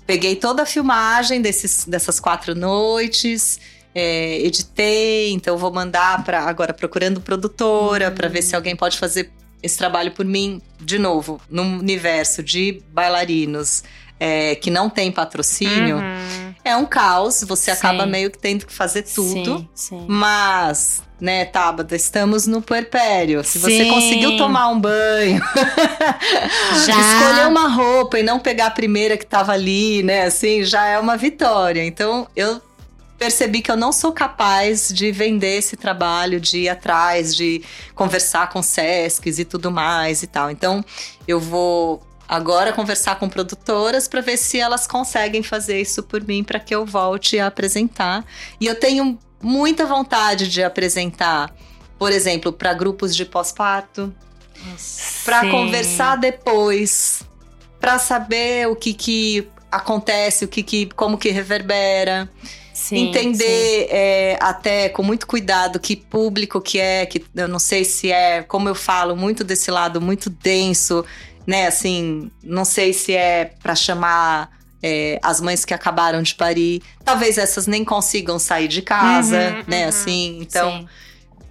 peguei toda a filmagem desses, dessas quatro noites. é, editei, então vou mandar para agora procurando produtora para ver se alguém pode fazer esse trabalho por mim de novo no universo de bailarinos é, que não tem patrocínio Uhum. é um caos você Sim. acaba meio que tendo que fazer tudo Sim, sim. mas né Tabata estamos no puerpério se você Sim. conseguiu tomar um banho Já. escolher uma roupa e não pegar a primeira que tava ali, né? Assim, já é uma vitória. Então, eu percebi que eu não sou capaz de vender esse trabalho, de ir atrás, de conversar com Sescs e tudo mais e tal. Então, eu vou agora conversar com produtoras para ver se elas conseguem fazer isso por mim para que eu volte a apresentar. E eu tenho muita vontade de apresentar, por exemplo, para grupos de pós-parto, para Sim. conversar depois, para saber o que que acontece, o que que como que reverbera, Sim, entender é, até com muito cuidado que público que é, que eu não sei se é, como eu falo, muito desse lado muito denso, né? Assim, não sei se é para chamar é, as mães que acabaram de parir, talvez essas nem consigam sair de casa, Uhum, né? uhum. Assim, sim. então Sim.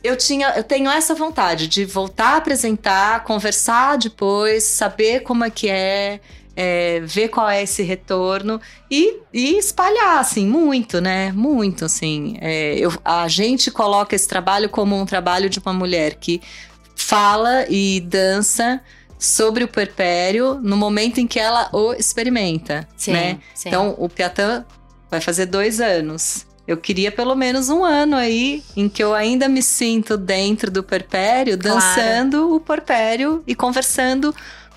eu tinha, eu tenho essa vontade de voltar a apresentar, conversar depois, saber como é que é, é, ver qual é esse retorno e, e espalhar, assim, muito, né? Muito, assim. É, eu, a gente coloca esse trabalho como um trabalho de uma mulher que fala e dança sobre o puerpério no momento em que ela o experimenta, Sim, né? sim. Então, o Piatã vai fazer dois anos. Eu queria pelo menos um ano aí em que eu ainda me sinto dentro do puerpério, Claro. dançando o puerpério e conversando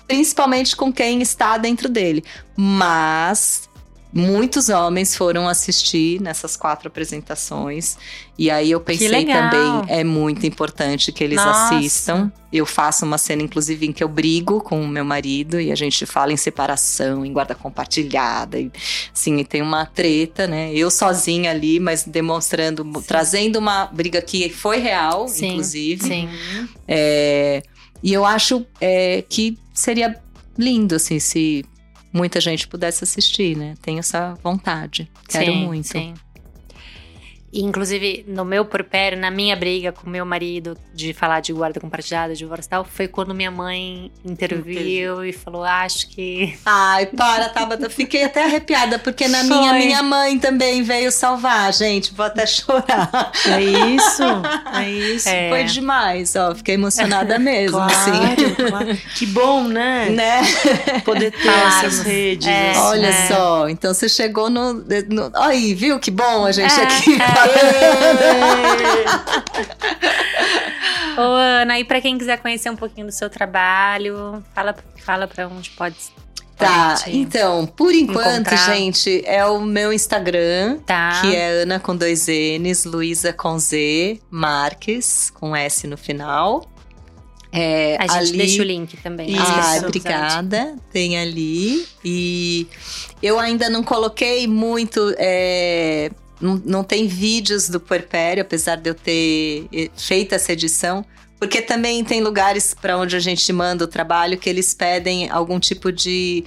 principalmente com quem está dentro dele. Mas muitos homens foram assistir nessas quatro apresentações e aí eu pensei também é muito importante que eles Nossa. assistam. Eu faço uma cena inclusive em que eu brigo com o meu marido e a gente fala em separação, em guarda compartilhada e Sim, e tem uma treta, né? Eu sozinha ali, mas demonstrando, trazendo uma briga que foi real, Sim, inclusive. Sim. É, e eu acho é, que seria lindo, assim, se muita gente pudesse assistir, né? Tenho essa vontade. Quero Sim, muito. sim. Inclusive, no meu porpério, na minha briga com meu marido de falar de guarda compartilhada, de divórcio e tal, foi quando minha mãe interviu e falou: acho que. Ai, para, Tabata. Fiquei até arrepiada, porque na minha, Foi. minha mãe também veio salvar, gente. Vou até chorar. É isso, é isso. É. Foi demais, ó. Fiquei emocionada mesmo, assim. Claro, claro. Que bom, né? Né? Poder ter Falarmos. essas redes. É. assim. Olha É. só, então você chegou no, no. Aí, viu que bom a gente É, aqui. é. Ô, Ana, e pra quem quiser conhecer um pouquinho do seu trabalho, fala, fala pra onde pode. Tá, então, por enquanto, encontrar. gente, é o meu Instagram, Tá. que é Ana com dois N's, Luísa com Z, Marques, com S no final. É, A gente ali... deixa o link também. Isso. Ah, obrigada. Tem ali. E eu ainda não coloquei muito. é, não, não tem vídeos do Puerpério, apesar de eu ter eh, feito essa edição. Porque também tem lugares para onde a gente manda o trabalho que eles pedem algum tipo de,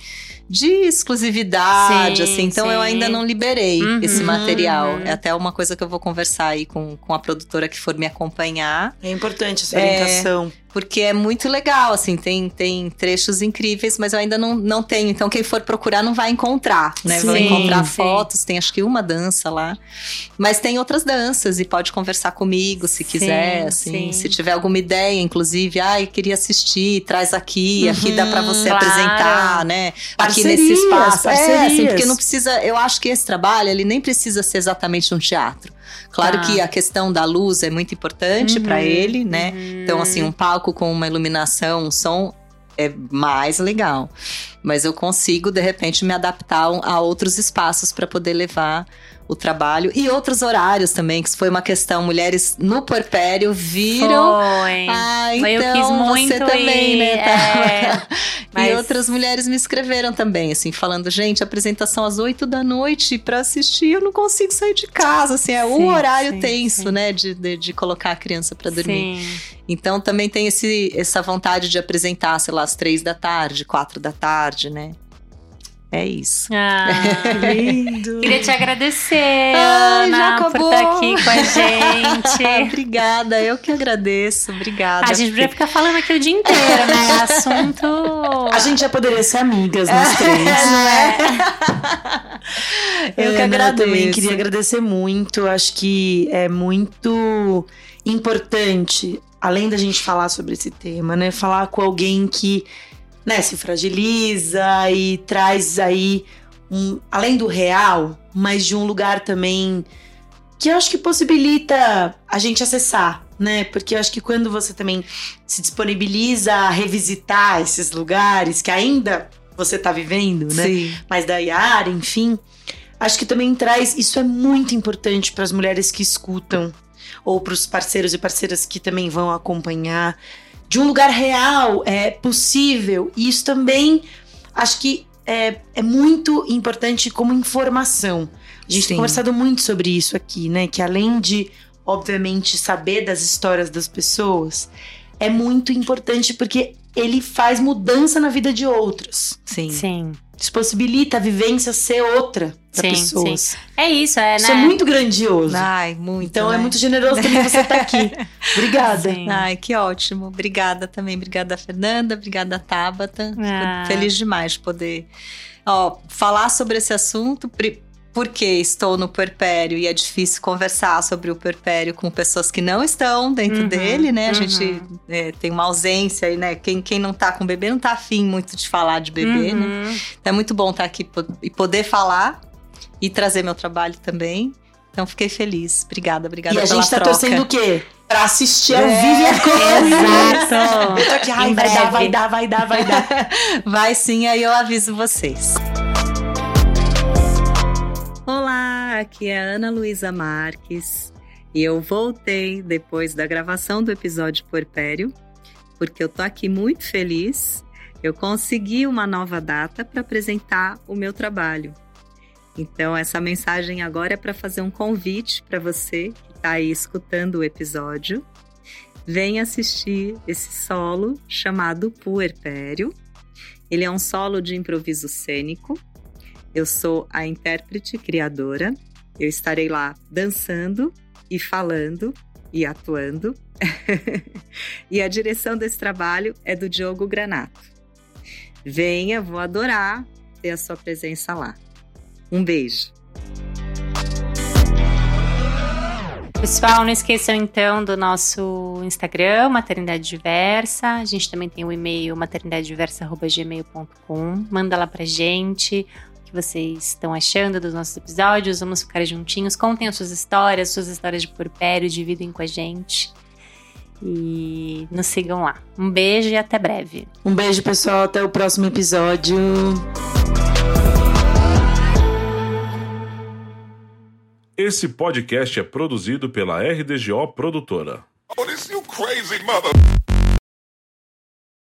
de exclusividade, Sim, assim. Então eu sim. ainda não liberei Uhum, esse material. uhum. É até uma coisa que eu vou conversar aí com, com a produtora que for me acompanhar. É importante essa É. Porque é muito legal, assim, tem, tem trechos incríveis, mas eu ainda não, não tenho. Então, quem for procurar não vai encontrar, né? Vai Sim, encontrar sim. fotos, tem acho que uma dança lá. Mas tem outras danças e pode conversar comigo se quiser, assim. sim. Se tiver alguma ideia, inclusive, ai, queria assistir, traz aqui, aqui dá pra você Uhum, claro. apresentar, né? aqui Parcerias, nesse espaço. É, assim, parcerias. porque não precisa. Eu acho que esse trabalho, ele nem precisa ser exatamente um teatro. Claro Tá. que a questão da luz é muito importante Uhum, ele, né? uhum. Então, assim, um palco com uma iluminação, um som é mais legal. Mas eu consigo, de repente, me adaptar a outros espaços para poder levar o trabalho. E outros horários também, que foi uma questão. Mulheres no porpério viram. Foi. Ah, então Foi, eu quis muito você também, ir, né? é, Tava- mas- E outras mulheres me escreveram também, assim, falando, gente, apresentação às 8 da noite pra assistir, eu não consigo sair de casa, assim, é Sim, um horário sim, tenso, sim. né, de, de, de colocar a criança pra dormir. Então também tem esse, essa vontade de apresentar, sei lá, às três da tarde, quatro da tarde, né? É isso. Ah, Lindo. queria te agradecer, Ai, já Ana, por estar aqui com a gente. obrigada, eu que agradeço, obrada. a gente podia ficar falando aqui o dia inteiro, né? Assunto. A gente já poderia ser amigas, É, nós três. não é? Eu que agradeço. também queria agradecer muito. Acho que é muito importante, além da gente falar sobre esse tema, né? Falar com alguém que né, se fragiliza e traz aí, um, além do real, mas de um lugar também que eu acho que possibilita a gente acessar, né? Porque eu acho que quando você também se disponibiliza a revisitar esses lugares que ainda você tá vivendo, né? Sim. mais da Yara, enfim. Acho que também traz. Isso é muito importante para as mulheres que escutam, ou para os parceiros e parceiras que também vão acompanhar. De um lugar real, é possível. E isso também acho que é, é muito importante como informação. A gente Sim. tem conversado muito sobre isso aqui, né? Que além de, obviamente, saber das histórias das pessoas, é muito importante porque ele faz mudança na vida de outros. Sim. Sim. Isso possibilita a vivência ser outra para Sim, pessoas. É isso, é, né? Isso é muito grandioso. Ai, muito. então é né? muito generoso também você estar aqui. Obrigada. Sim. Ai, que ótimo. Obrigada também. Obrigada, Fernanda. Obrigada, Tabata. Fico Ah. feliz demais de poder ó, falar sobre esse assunto. pri- Porque estou no puerpério e é difícil conversar sobre o puerpério com pessoas que não estão dentro Uhum, dele, né? A uhum. gente é, tem uma ausência aí, né? Quem, quem não tá com bebê não tá afim muito de falar de bebê, né? Uhum. Então é muito bom estar aqui po- e poder falar e trazer meu trabalho também. Então fiquei feliz. Obrigada, obrigada E a pela gente tá troca. torcendo o quê? Pra assistir ao É. vivo e a cores. Exato. Eu tô aqui, ai, vai dar, vai dar, vai dar, vai dar. Vai sim, aí eu aviso vocês. Aqui é a Ana Luísa Marques e eu voltei depois da gravação do episódio Porpério, porque eu tô aqui muito feliz. Eu consegui uma nova data para apresentar o meu trabalho. Então, essa mensagem agora é para fazer um convite para você que está aí escutando o episódio. Venha assistir esse solo chamado Puerpério. Ele é um solo de improviso cênico. Eu sou a intérprete criadora Eu estarei lá dançando e falando e atuando. e a direção desse trabalho é do Diogo Granato. Venha, vou adorar ter a sua presença lá. Um beijo. Pessoal, não esqueçam então do nosso Instagram, Maternidade Diversa. A gente também tem o e-mail maternidadediversa.gmail.com. Manda lá pra gente que vocês estão achando dos nossos episódios. Vamos ficar juntinhos. Contem as suas histórias, suas histórias de porpério, dividem com a gente. E nos sigam lá. Um beijo e até breve. Um beijo, pessoal. Até o próximo episódio. Esse podcast é produzido pela RDGO Produtora. Oh,